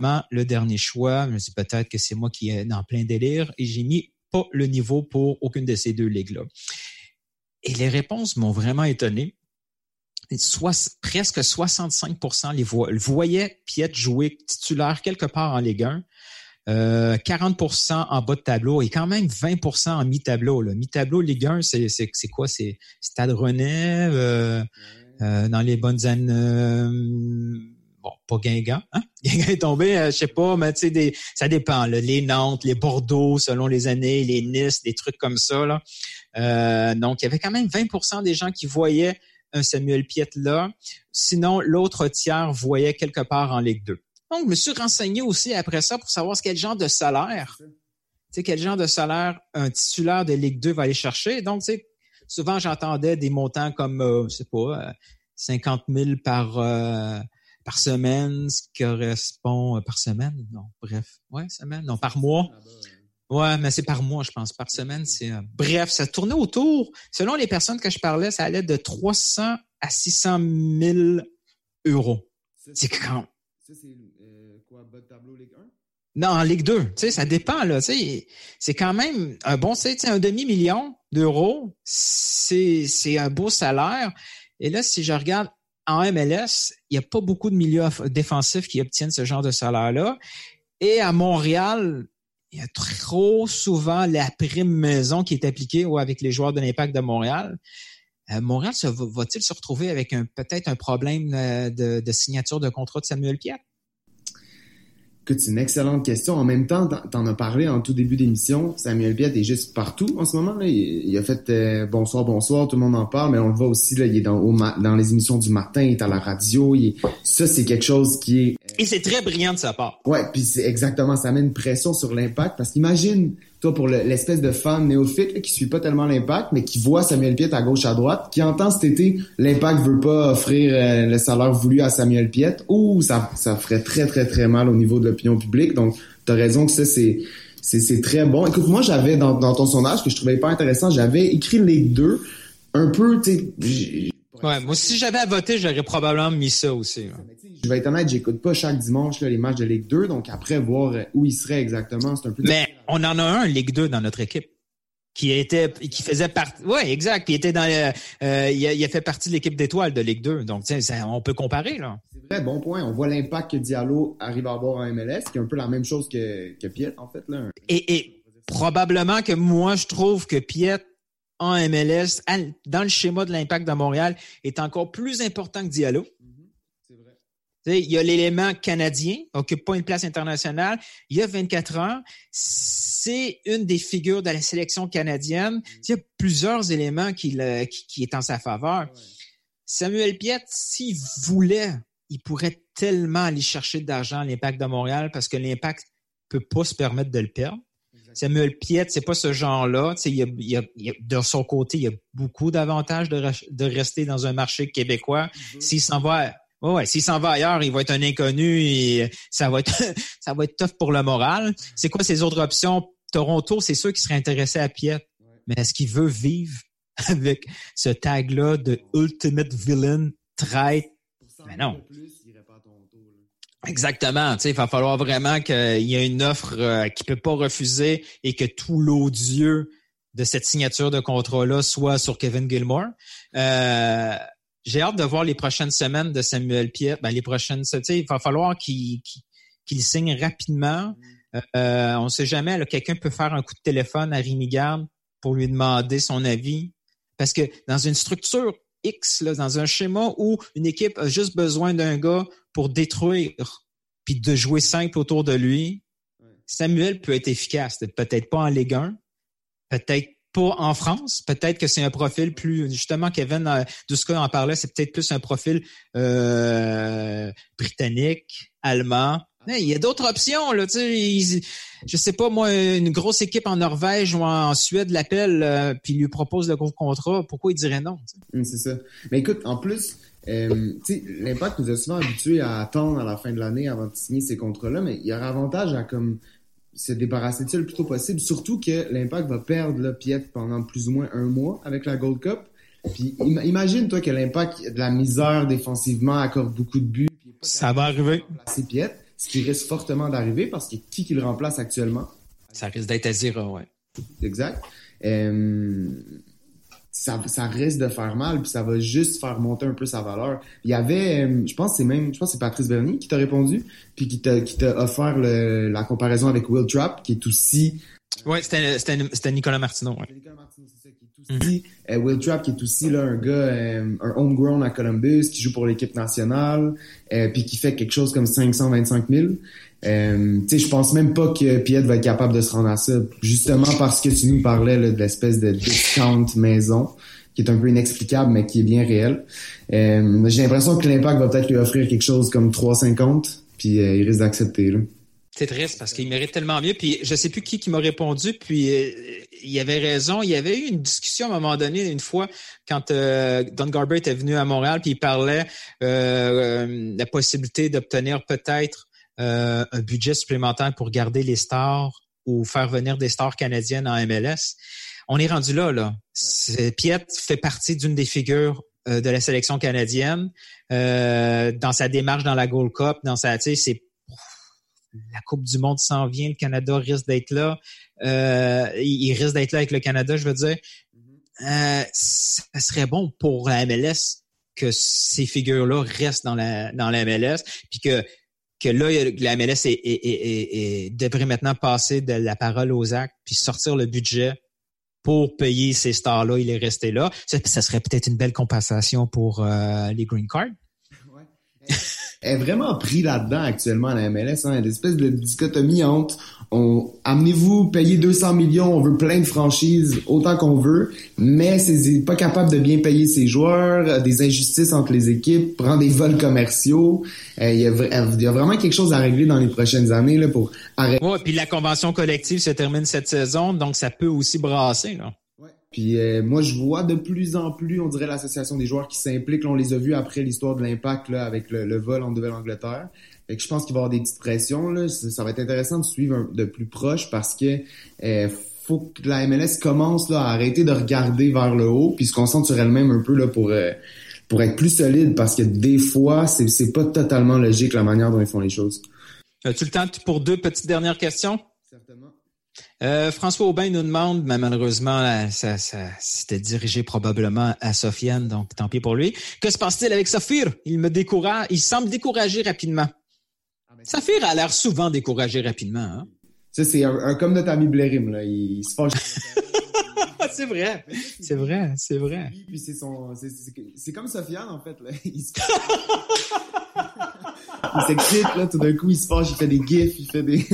Le dernier choix, je me dis peut-être que c'est moi qui est dans plein délire et j'ai mis pas le niveau pour aucune de ces deux ligues-là. Et les réponses m'ont vraiment étonné. Soit, presque 65% les vo voyaient Piet jouer titulaire quelque part en Ligue 1. Euh, 40% en bas de tableau et quand même 20% en mi-tableau. Mi-tableau, Ligue 1, c'est quoi? C'est Stade Rennais, euh, euh, dans les bonnes années. Euh, bon, pas Guingamp, hein? (laughs) Guingamp est tombé, euh, je sais pas, mais tu sais, ça dépend. là. les Nantes, les Bordeaux, selon les années, les Nice, des trucs comme ça. Là. Euh, donc, il y avait quand même 20% des gens qui voyaient un Samuel Piette là. Sinon, l'autre tiers voyait quelque part en Ligue 2. Donc, je me suis renseigné aussi après ça pour savoir quel genre de salaire, tu quel genre de salaire un titulaire de Ligue 2 va aller chercher. Donc, tu souvent, j'entendais des montants comme, euh, je sais pas, euh, 50 000 par, euh, par semaine, ce qui correspond euh, par semaine? Non, bref. Ouais, semaine. Non, par mois. Ouais, mais c'est par mois, je pense. Par semaine, c'est. euh, Bref, ça tournait autour. Selon les personnes que je parlais, ça allait de 300 à 600 000 euros. C'est quand. Ça, c'est euh, quoi, bas de tableau Ligue 1? Non, en Ligue 2, tu sais, ça dépend, là. Tu sais, c'est quand même un bon, tu sais, tu sais, un demi-million d'euros, c'est, c'est un beau salaire. Et là, si je regarde en MLS, il n'y a pas beaucoup de milieux défensifs qui obtiennent ce genre de salaire-là. Et à Montréal, il y a trop souvent la prime maison qui est appliquée avec les joueurs de l'Impact de Montréal. Euh, Montréal va-t-il se retrouver avec peut-être un problème euh, de, de signature de contrat de Samuel Piet? C'est une excellente question. En même temps, t'en- as parlé en tout début d'émission. Samuel Piette est juste partout en ce moment. Il, a fait euh, bonsoir, bonsoir, tout le monde en parle, mais on le voit aussi. Là, il est dans, les émissions du matin, il est à la radio. Ça, c'est quelque chose qui est Et c'est très brillant de sa part. Ouais, puis c'est exactement, ça met une pression sur l'impact parce qu'imagine, toi, pour le- l'espèce de fan néophyte là, qui suit pas tellement l'impact, mais qui voit Samuel Piette à gauche, à droite, qui entend cet été, l'impact veut pas offrir euh, le salaire voulu à Samuel Piette, ou ça, ça ferait très, très, très mal au niveau de l'opinion publique. Donc, t'as raison que ça, c'est, c'est, c'est très bon. Écoute, moi, j'avais, dans, dans ton sondage, que je trouvais pas intéressant, j'avais écrit Ligue 2, un peu, tu Ouais, moi, si j'avais à voter, j'aurais probablement mis ça aussi. là. Je vais être honnête, j'écoute pas chaque dimanche là, les matchs de Ligue 2, donc après, voir euh, où il serait exactement, c'est un peu... Mais on en a un Ligue 2 dans notre équipe qui était qui faisait partie ouais exact puis il était dans le- euh, il, a, il a fait partie de l'équipe d'étoiles de Ligue 2 donc tiens, ça- on peut comparer là Très bon point. On voit l'impact que Diallo arrive à avoir en MLS, qui est un peu la même chose que, que Piet, en fait. Là. et, et probablement que moi je trouve que Piet en MLS dans le schéma de l'impact de Montréal est encore plus important que Diallo il y a l'élément canadien, occupe pas une place internationale. Il y a 24 ans, c'est une des figures de la sélection canadienne. Il y a plusieurs éléments qui, le- qui, qui est en sa faveur. Samuel Piet, s'il voulait, il pourrait tellement aller chercher d'argent à l'Impact de Montréal parce que l'Impact peut pas se permettre de le perdre. Samuel Piet, c'est pas ce genre-là. De son côté, il y a beaucoup d'avantages de, de rester dans un marché québécois. S'il s'en va, ouais, ouais, s'il s'en va ailleurs, il va être un inconnu et ça va être, (laughs) ça va être tough pour le moral. C'est quoi ses autres options? Toronto, c'est sûr qu'il serait intéressé à Piet. Mais est-ce qu'il veut vivre (laughs) avec ce tag-là de Ultimate Villain, traite? Mais non. Exactement. Tu sais, il va falloir vraiment qu'il y ait une offre euh, qu'il peut pas refuser et que tout l'odieux de cette signature de contrat-là soit sur Kevin Gilmore. Euh, j'ai hâte de voir les prochaines semaines de Samuel Piet. Ben, les prochaines, tu sais, il va falloir qu'il signe rapidement. Euh, on ne sait jamais, quelqu'un peut faire un coup de téléphone à Rémi Garde pour lui demander son avis. Parce que dans une structure X, là, dans un schéma où une équipe a juste besoin d'un gars pour détruire puis de jouer simple autour de lui, Samuel peut être efficace. Peut-être pas en Ligue 1, peut-être en France, peut-être que c'est un profil plus, justement, Kevin euh, Duska en parlait, c'est peut-être plus un profil euh, britannique, allemand. Il y a d'autres options, là, tu sais, je sais pas, moi, une grosse équipe en Norvège ou en Suède l'appelle euh, puis lui propose le gros contrat, pourquoi il dirait non? Hum, c'est ça. Mais écoute, en plus, euh, l'impact nous a souvent habitués à attendre à la fin de l'année avant de signer ces contrats-là, mais il y aura avantage à comme se débarrasser de ça le plus tôt possible, surtout que l'impact va perdre le Piet pendant plus ou moins un mois avec la Gold Cup. Puis im- imagine toi que l'impact de la misère défensivement, accorde beaucoup de buts. Ça va arriver. C'est Piet, ce qui risque fortement d'arriver parce que qui qui le remplace actuellement? Ça risque d'être Azira, ouais. Exact. Euh, ça, ça risque de faire mal, puis ça va juste faire monter un peu sa valeur. Il y avait, euh, je pense c'est même, je pense c'est Patrice Bernier qui t'a répondu, puis qui t'a qui t'a offert le- la comparaison avec Will Trapp, qui est aussi Ouais, c'était c'était- c'était Nicolas Martineau. Ouais. Aussi, euh, Will Trapp qui est aussi là un gars, euh, un homegrown à Columbus, qui joue pour l'équipe nationale, euh, puis qui fait quelque chose comme 525 000. Euh, je pense même pas que Piet va être capable de se rendre à ça, justement parce que tu nous parlais là, de l'espèce de discount maison qui est un peu inexplicable, mais qui est bien réel. Euh, J'ai l'impression que l'Impact va peut-être lui offrir quelque chose comme 3,50, puis il risque d'accepter. C'est triste parce qu'il mérite tellement mieux. Puis je sais plus qui qui m'a répondu. Puis euh, il avait raison. Il y avait eu une discussion à un moment donné, une fois, quand euh, Don Garber était venu à Montréal, puis il parlait euh, euh, la possibilité d'obtenir peut-être euh, un budget supplémentaire pour garder les stars ou faire venir des stars canadiennes en MLS. On est rendu là, là. Piet fait partie d'une des figures de la sélection canadienne dans sa démarche dans la Gold Cup, dans sa, c'est la Coupe du Monde s'en vient, le Canada risque d'être là. Euh, il risque d'être là avec le Canada, je veux dire. Euh, ça serait bon pour la MLS que ces figures-là restent dans la dans la MLS, puis que que là la MLS est, est- est- est- est- devrait maintenant passer de la parole aux actes, puis sortir le budget pour payer ces stars-là, il est resté là. Ça, ça serait peut-être une belle compensation pour euh, les green cards. Elle (laughs) est vraiment pris là-dedans actuellement la MLS, hein, une espèce de dichotomie entre on, amenez-vous payer 200 millions, on veut plein de franchises autant qu'on veut, mais c'est pas capable de bien payer ses joueurs, euh, des injustices entre les équipes, prend des vols commerciaux. Euh, Il y, a, vra- il y a vraiment quelque chose à régler dans les prochaines années là pour arrêter. Ouais, puis la convention collective se termine cette saison, donc ça peut aussi brasser. Là. Puis euh, moi, je vois de plus en plus, on dirait, l'association des joueurs qui s'impliquent. On les a vus après l'histoire de l'impact là, avec le, le vol en Nouvelle-Angleterre. Fait que je pense qu'il va y avoir des petites pressions. Là. Ça, ça va être intéressant de suivre un- de plus proche parce que euh, faut que la MLS commence là, à arrêter de regarder vers le haut puis se concentre sur elle-même un peu là, pour, euh, pour être plus solide parce que des fois, c'est c'est pas totalement logique la manière dont ils font les choses. As-tu le temps pour deux petites dernières questions? Certainement. Euh, François Aubin nous demande, mais malheureusement, là, ça, ça c'était dirigé probablement à Sofiane, donc tant pis pour lui. Que se passe-t-il avec Saphir? Il me décourage, il semble découragé rapidement. Saphir a l'air souvent découragé rapidement. Hein? Ça, c'est un, un- comme notre ami Blairim. Là. Il, il se fâche. (laughs) c'est vrai. C'est vrai, c'est vrai. Puis c'est son, c'est- comme Sofiane en fait là. (laughs) Il se- (laughs) il s'excite là, tout d'un coup il se fâche, il fait des gifs, il fait des.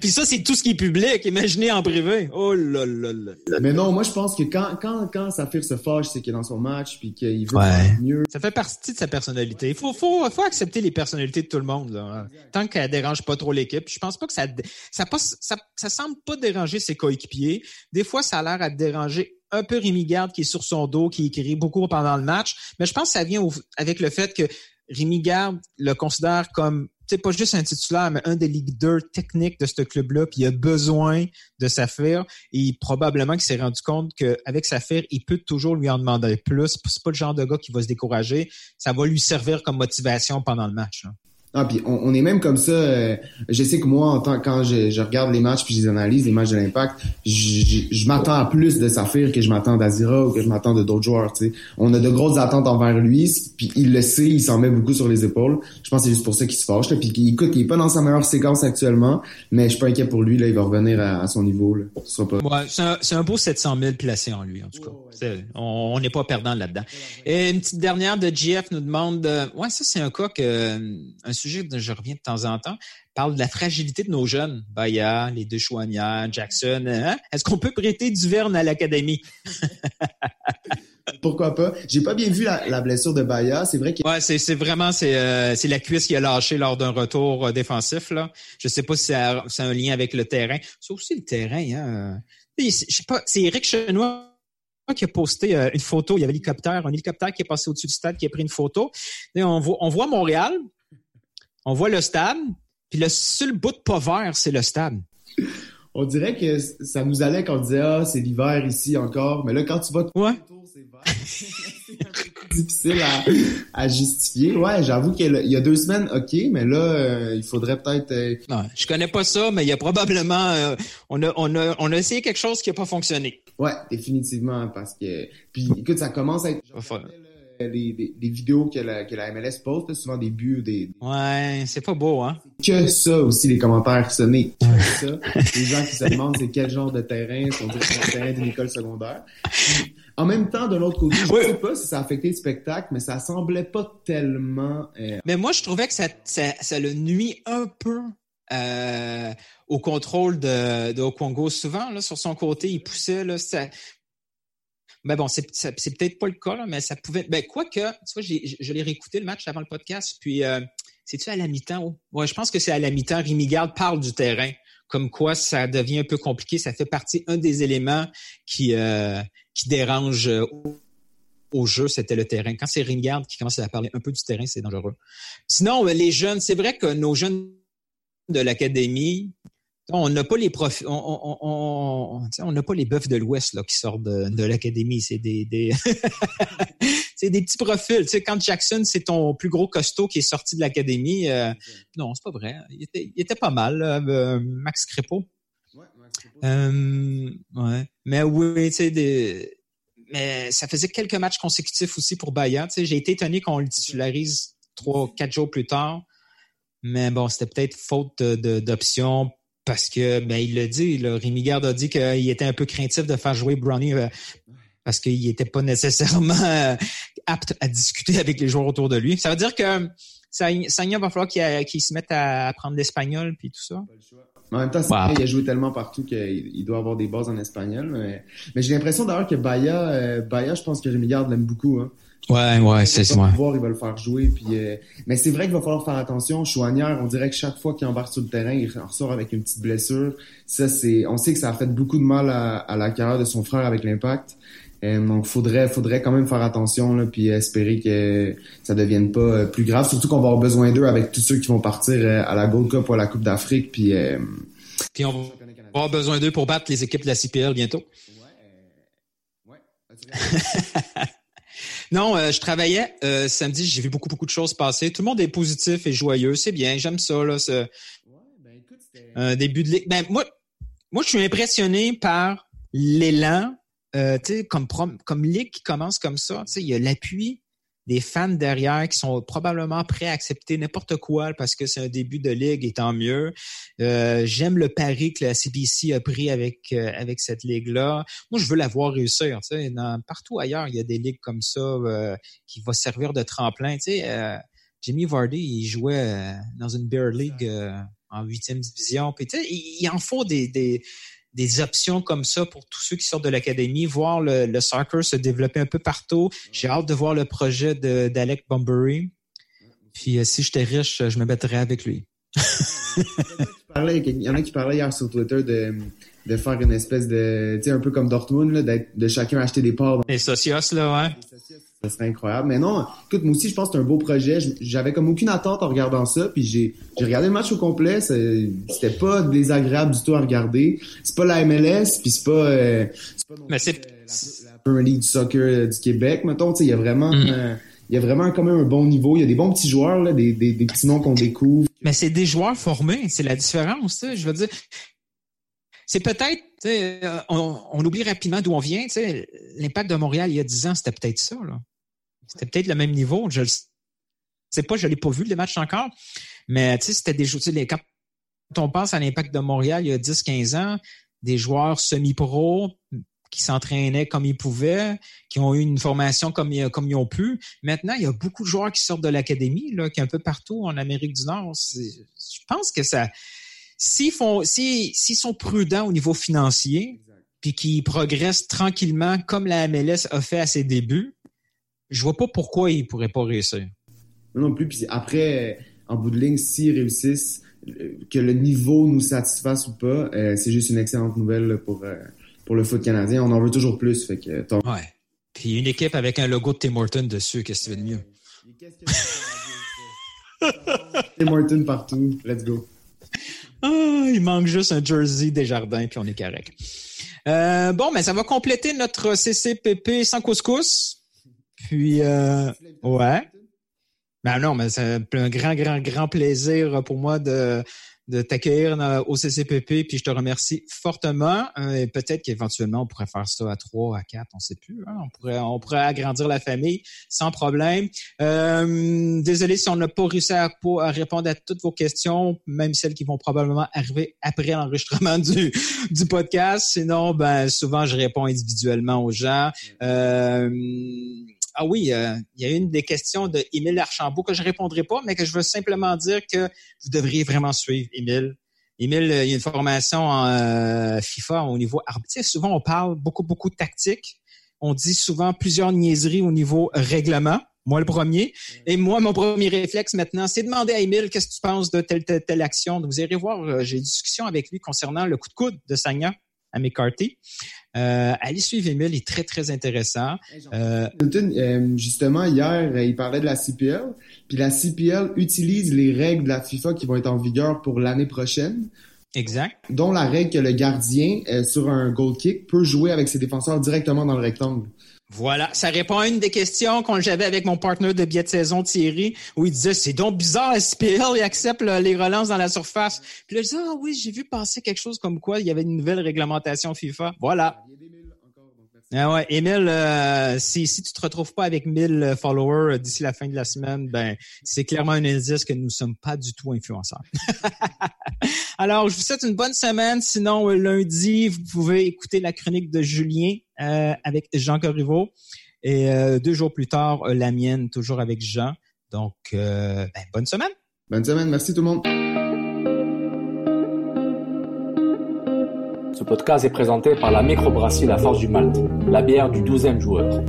Puis ça, c'est tout ce qui est public. Imaginez en privé. Oh là là là. Mais non, moi je pense que quand quand quand Saphir se fâche, c'est qu'il est dans son match puis qu'il veut Ouais. faire mieux. Ça fait partie de sa personnalité. Il faut, faut, faut accepter les personnalités de tout le monde. Là. Tant qu'elle dérange pas trop l'équipe. Je pense pas que ça, ça, passe, ça, ça semble pas déranger ses coéquipiers. Des fois, ça a l'air à déranger un peu Rémi Garde qui est sur son dos, qui écrit beaucoup pendant le match. Mais je pense que ça vient au- avec le fait que Rémi Garde le considère comme, sais, pas juste un titulaire, mais un des leaders techniques de ce club-là, puis il a besoin de Saphir. Et probablement qu'il s'est rendu compte qu'avec Saphir, il peut toujours lui en demander plus. C'est pas le genre de gars qui va se décourager. Ça va lui servir comme motivation pendant le match. Ah, puis on, on est même comme ça. euh, je sais que moi, en tant quand je, je regarde les matchs puis je les analyse, les matchs de l'impact, je, je, je m'attends à plus de Saphir que je m'attends d'Azira ou que je m'attends de d'autres joueurs. Tu sais, on a de grosses attentes envers lui, puis il le sait, il s'en met beaucoup sur les épaules. Je pense que c'est juste pour ça qu'il se fâche. Là, puis écoute, il est pas dans sa meilleure séquence actuellement, mais je suis pas inquiet pour lui. Là, il va revenir à, à son niveau. Là. Ce sera pas. Ouais, c'est un, c'est un beau 700 000 placé en lui, en tout cas. On on n'est pas perdant là-dedans. Et une petite dernière de GF nous demande, euh, ouais, ça c'est un cas que, euh, un sujet dont je reviens de temps en temps, parle de la fragilité de nos jeunes. Baya, les deux Chouanières, Jackson. hein? Est-ce qu'on peut prêter Duverne à l'académie? (laughs) Pourquoi pas? J'ai pas bien vu la, la blessure de Baya. C'est vrai qu'il Ouais, c'est, c'est vraiment c'est, euh, c'est la cuisse qui a lâché lors d'un retour euh, défensif là. Je sais pas si ça a- un lien avec le terrain. C'est aussi le terrain. Hein. Je sais pas. C'est Eric Chenois qui a posté euh, une photo. Il y avait l'hélicoptère, un hélicoptère qui est passé au-dessus du stade, qui a pris une photo. Et on voit, on voit Montréal, on voit le stade, puis le seul bout de pas vert, c'est le stade. on dirait que ça nous allait quand on disait ah c'est l'hiver ici encore, mais là quand tu vas tout ouais. autour c'est vert. (laughs) c'est un peu plus difficile à, à justifier. Ouais, j'avoue qu'il y a deux semaines, ok, mais là euh, il faudrait peut-être. euh, Non, je connais pas ça, mais il y a probablement euh, on a on a on a essayé quelque chose qui a pas fonctionné. Ouais, définitivement parce que puis écoute ça commence à être. Les, les, les vidéos que la, que la MLS poste, souvent des buts, des, Ouais, c'est pas beau, hein? que ça aussi, les commentaires, ce n'est que ça. Les gens qui se demandent c'est quel genre de terrain, c'est le terrain d'une école secondaire. En même temps, de l'autre côté, je ne sais pas si ça a affecté le spectacle, mais ça semblait pas tellement... euh, Mais moi, je trouvais que ça, ça, ça le nuit un peu euh, au contrôle de, de Okongo. Souvent, là, sur son côté, il poussait. Là, ça... Mais bon, c'est, peut-être pas le cas, là, mais ça pouvait. Ben, quoique, tu vois, je l'ai réécouté le match avant le podcast, puis euh, c'est-tu à la mi-temps? oh? Ouais, je pense que c'est à la mi-temps. Rémi Garde parle du terrain, comme quoi ça devient un peu compliqué. Ça fait partie un des éléments qui, euh, qui dérange euh, au- au jeu, c'était le terrain. Quand c'est Ringard qui commence à parler un peu du terrain, c'est dangereux. Sinon, euh, les jeunes, c'est vrai que nos jeunes de l'académie, on n'a pas les profils, on on- on- on- on n'a pas les bœufs de l'Ouest là qui sortent de, de l'académie. C'est des, des (laughs) c'est des petits profils. Tu sais, quand Jackson, c'est ton plus gros costaud qui est sorti de l'académie, euh, non, c'est pas vrai. Il était, il était pas mal, là, euh, Max Crépeau. Euh, ouais. Mais oui, tu sais, des... mais ça faisait quelques matchs consécutifs aussi pour Bayard. Tu sais, j'ai été étonné qu'on le titularise trois, quatre jours plus tard. Mais bon, c'était peut-être faute d'options parce que, ben, il l'a dit, là, Rémi Garde a dit qu'il était un peu craintif de faire jouer Brownie euh, parce qu'il n'était pas nécessairement euh, apte à discuter (laughs) avec les joueurs autour de lui. Ça veut dire que Sagna va falloir qu'il euh, se mette à apprendre l'espagnol puis tout ça. En même temps, c'est Wow. vrai, il a joué tellement partout qu'il il doit avoir des bases en espagnol. Mais, mais j'ai l'impression d'ailleurs que Baya, euh, Baya, je pense que Rémi Garde l'aime beaucoup. Hein. Ouais, ouais, c'est ouais. pouvoir, il va le faire jouer. Puis, euh, mais c'est vrai qu'il va falloir faire attention. Chouanière, on dirait que chaque fois qu'il embarque sur le terrain, il ressort avec une petite blessure. Ça, c'est, on sait que ça a fait beaucoup de mal à, à la carrière de son frère avec l'impact. Euh, donc, faudrait, faudrait quand même faire attention là, puis espérer que ça devienne pas euh, plus grave. Surtout qu'on va avoir besoin d'eux avec tous ceux qui vont partir euh, à la Gold Cup ou à la Coupe d'Afrique. Puis, euh, Puis on va avoir besoin d'eux pour battre les équipes de la CPL bientôt. (laughs) non, euh, je travaillais euh, samedi, j'ai vu beaucoup, beaucoup de choses passer. Tout le monde est positif et joyeux. C'est bien, j'aime ça. Là, ce un début de. Ben, moi, moi, je suis impressionné par l'élan, euh, tu sais, comme, prom- comme ligue qui commence comme ça. Tu sais, il y a l'appui des fans derrière qui sont probablement prêts à accepter n'importe quoi parce que c'est un début de ligue et tant mieux. Euh, J'aime le pari que la CBC a pris avec euh, avec cette ligue-là. Moi, je veux la voir réussir. Tu sais, dans, partout ailleurs, il y a des ligues comme ça euh, qui vont servir de tremplin. Tu sais, euh, Jimmy Vardy, il jouait dans une beer league euh, en huitième division. Puis, il, il en faut des, des des options comme ça pour tous ceux qui sortent de l'académie, voir le, le soccer se développer un peu partout. J'ai hâte de voir le projet de- d'Alec Bumbury. Puis euh, si j'étais riche, je me battrais avec lui. (laughs) il y en a qui parlaient hier sur Twitter de, de faire une espèce de, tu sais, un peu comme Dortmund, là, de chacun acheter des parts. dans- Les socios, là, ouais. Ça serait incroyable. Mais non, écoute, moi aussi, je pense que c'est un beau projet. Je- J'avais comme aucune attente en regardant ça. Puis j'ai regardé le match au complet. C'était pas désagréable du tout à regarder. C'est pas la MLS, puis c'est pas, euh, pas non Mais c'est euh, la, la Premier League du soccer euh, du Québec, mettons. Tu sais, il y a vraiment... Mm. euh, il y a vraiment quand même un bon niveau. Il y a des bons petits joueurs, là, des, des, des petits noms qu'on découvre. Mais c'est des joueurs formés, c'est la différence. Je veux dire, c'est peut-être, on, on oublie rapidement d'où on vient. L'impact de Montréal il y a 10 ans, c'était peut-être ça. là. C'était peut-être le même niveau. Je le sais pas, je l'ai pas vu les matchs encore, mais tu sais, c'était des joueurs. tu sais, les- Quand on pense à l'impact de Montréal il y a 10-15 ans, des joueurs semi-pro qui s'entraînaient comme ils pouvaient, qui ont eu une formation comme, ils- comme ils ont pu. Maintenant, il y a beaucoup de joueurs qui sortent de l'académie, là, qui est un peu partout en Amérique du Nord. Je pense que ça, s'ils font, si- s'ils sont prudents au niveau financier, puis qu'ils progressent tranquillement comme la MLS a fait à ses débuts, je vois pas pourquoi ils pourraient pas réussir. Non, non plus. Puis après, euh, en bout de ligne, s'ils réussissent, euh, que le niveau nous satisfasse ou pas, euh, c'est juste une excellente nouvelle pour, euh, pour le foot canadien. On en veut toujours plus. Fait que, Ouais. Puis une équipe avec un logo de Tim Horton dessus, qu'est-ce que tu veux de mieux? (laughs) Tim Horton partout. Let's go. Ah, il manque juste un jersey des jardins, puis on est correct. Euh, bon, mais ça va compléter notre CCPP sans couscous. Puis, euh, ouais. Ben non, mais c'est un grand, grand, grand plaisir pour moi de, de t'accueillir au CCPP, puis je te remercie fortement. Euh, et peut-être qu'éventuellement, on pourrait faire ça à trois, à quatre, on sait plus. Hein. On pourrait on pourrait agrandir la famille sans problème. Euh, désolé si on n'a pas réussi à, à, répondre à toutes vos questions, même celles qui vont probablement arriver après l'enregistrement (laughs) du, du podcast. Sinon, ben souvent, je réponds individuellement aux gens. Euh, ah oui, euh, il y a une des questions de Émile Archambault que je répondrai pas, mais que je veux simplement dire que vous devriez vraiment suivre Émile. Émile, il y a une formation en euh, FIFA au niveau arbitre. Souvent, on parle beaucoup, beaucoup de tactique. On dit souvent plusieurs niaiseries au niveau règlement. Moi, le premier. Et moi, mon premier réflexe maintenant, c'est demander à Émile qu'est-ce que tu penses de telle, telle, telle action? vous irez voir, euh, j'ai une discussion avec lui concernant le coup de coude de Sagna à McCarthy. Euh, allez suivre Emile, il est très, très intéressant. Euh, euh, justement, hier, il parlait de la CPL, puis la CPL utilise les règles de la FIFA qui vont être en vigueur pour l'année prochaine. Exact. Dont la règle que le gardien, sur un goal kick, peut jouer avec ses défenseurs directement dans le rectangle. Voilà, ça répond à une des questions qu'on j'avais avec mon partenaire de billet de saison Thierry, où il disait c'est donc bizarre, SPL, il accepte les relances dans la surface. Puis là, je disais ah oui, j'ai vu passer quelque chose comme quoi il y avait une nouvelle réglementation FIFA. Voilà. Ah ouais, Emile, euh, si, si tu te retrouves pas avec 1000 followers euh, d'ici la fin de la semaine, ben c'est clairement un indice que nous ne sommes pas du tout influenceurs. (laughs) Alors, je vous souhaite une bonne semaine. Sinon, euh, lundi, vous pouvez écouter la chronique de Julien avec Jean Corriveau. Et deux jours plus tard, la mienne, toujours avec Jean. Donc, ben, bonne semaine. Bonne semaine. Merci tout le monde. Ce podcast est présenté par la microbrasserie La Force du Malte, la bière du 12e joueur.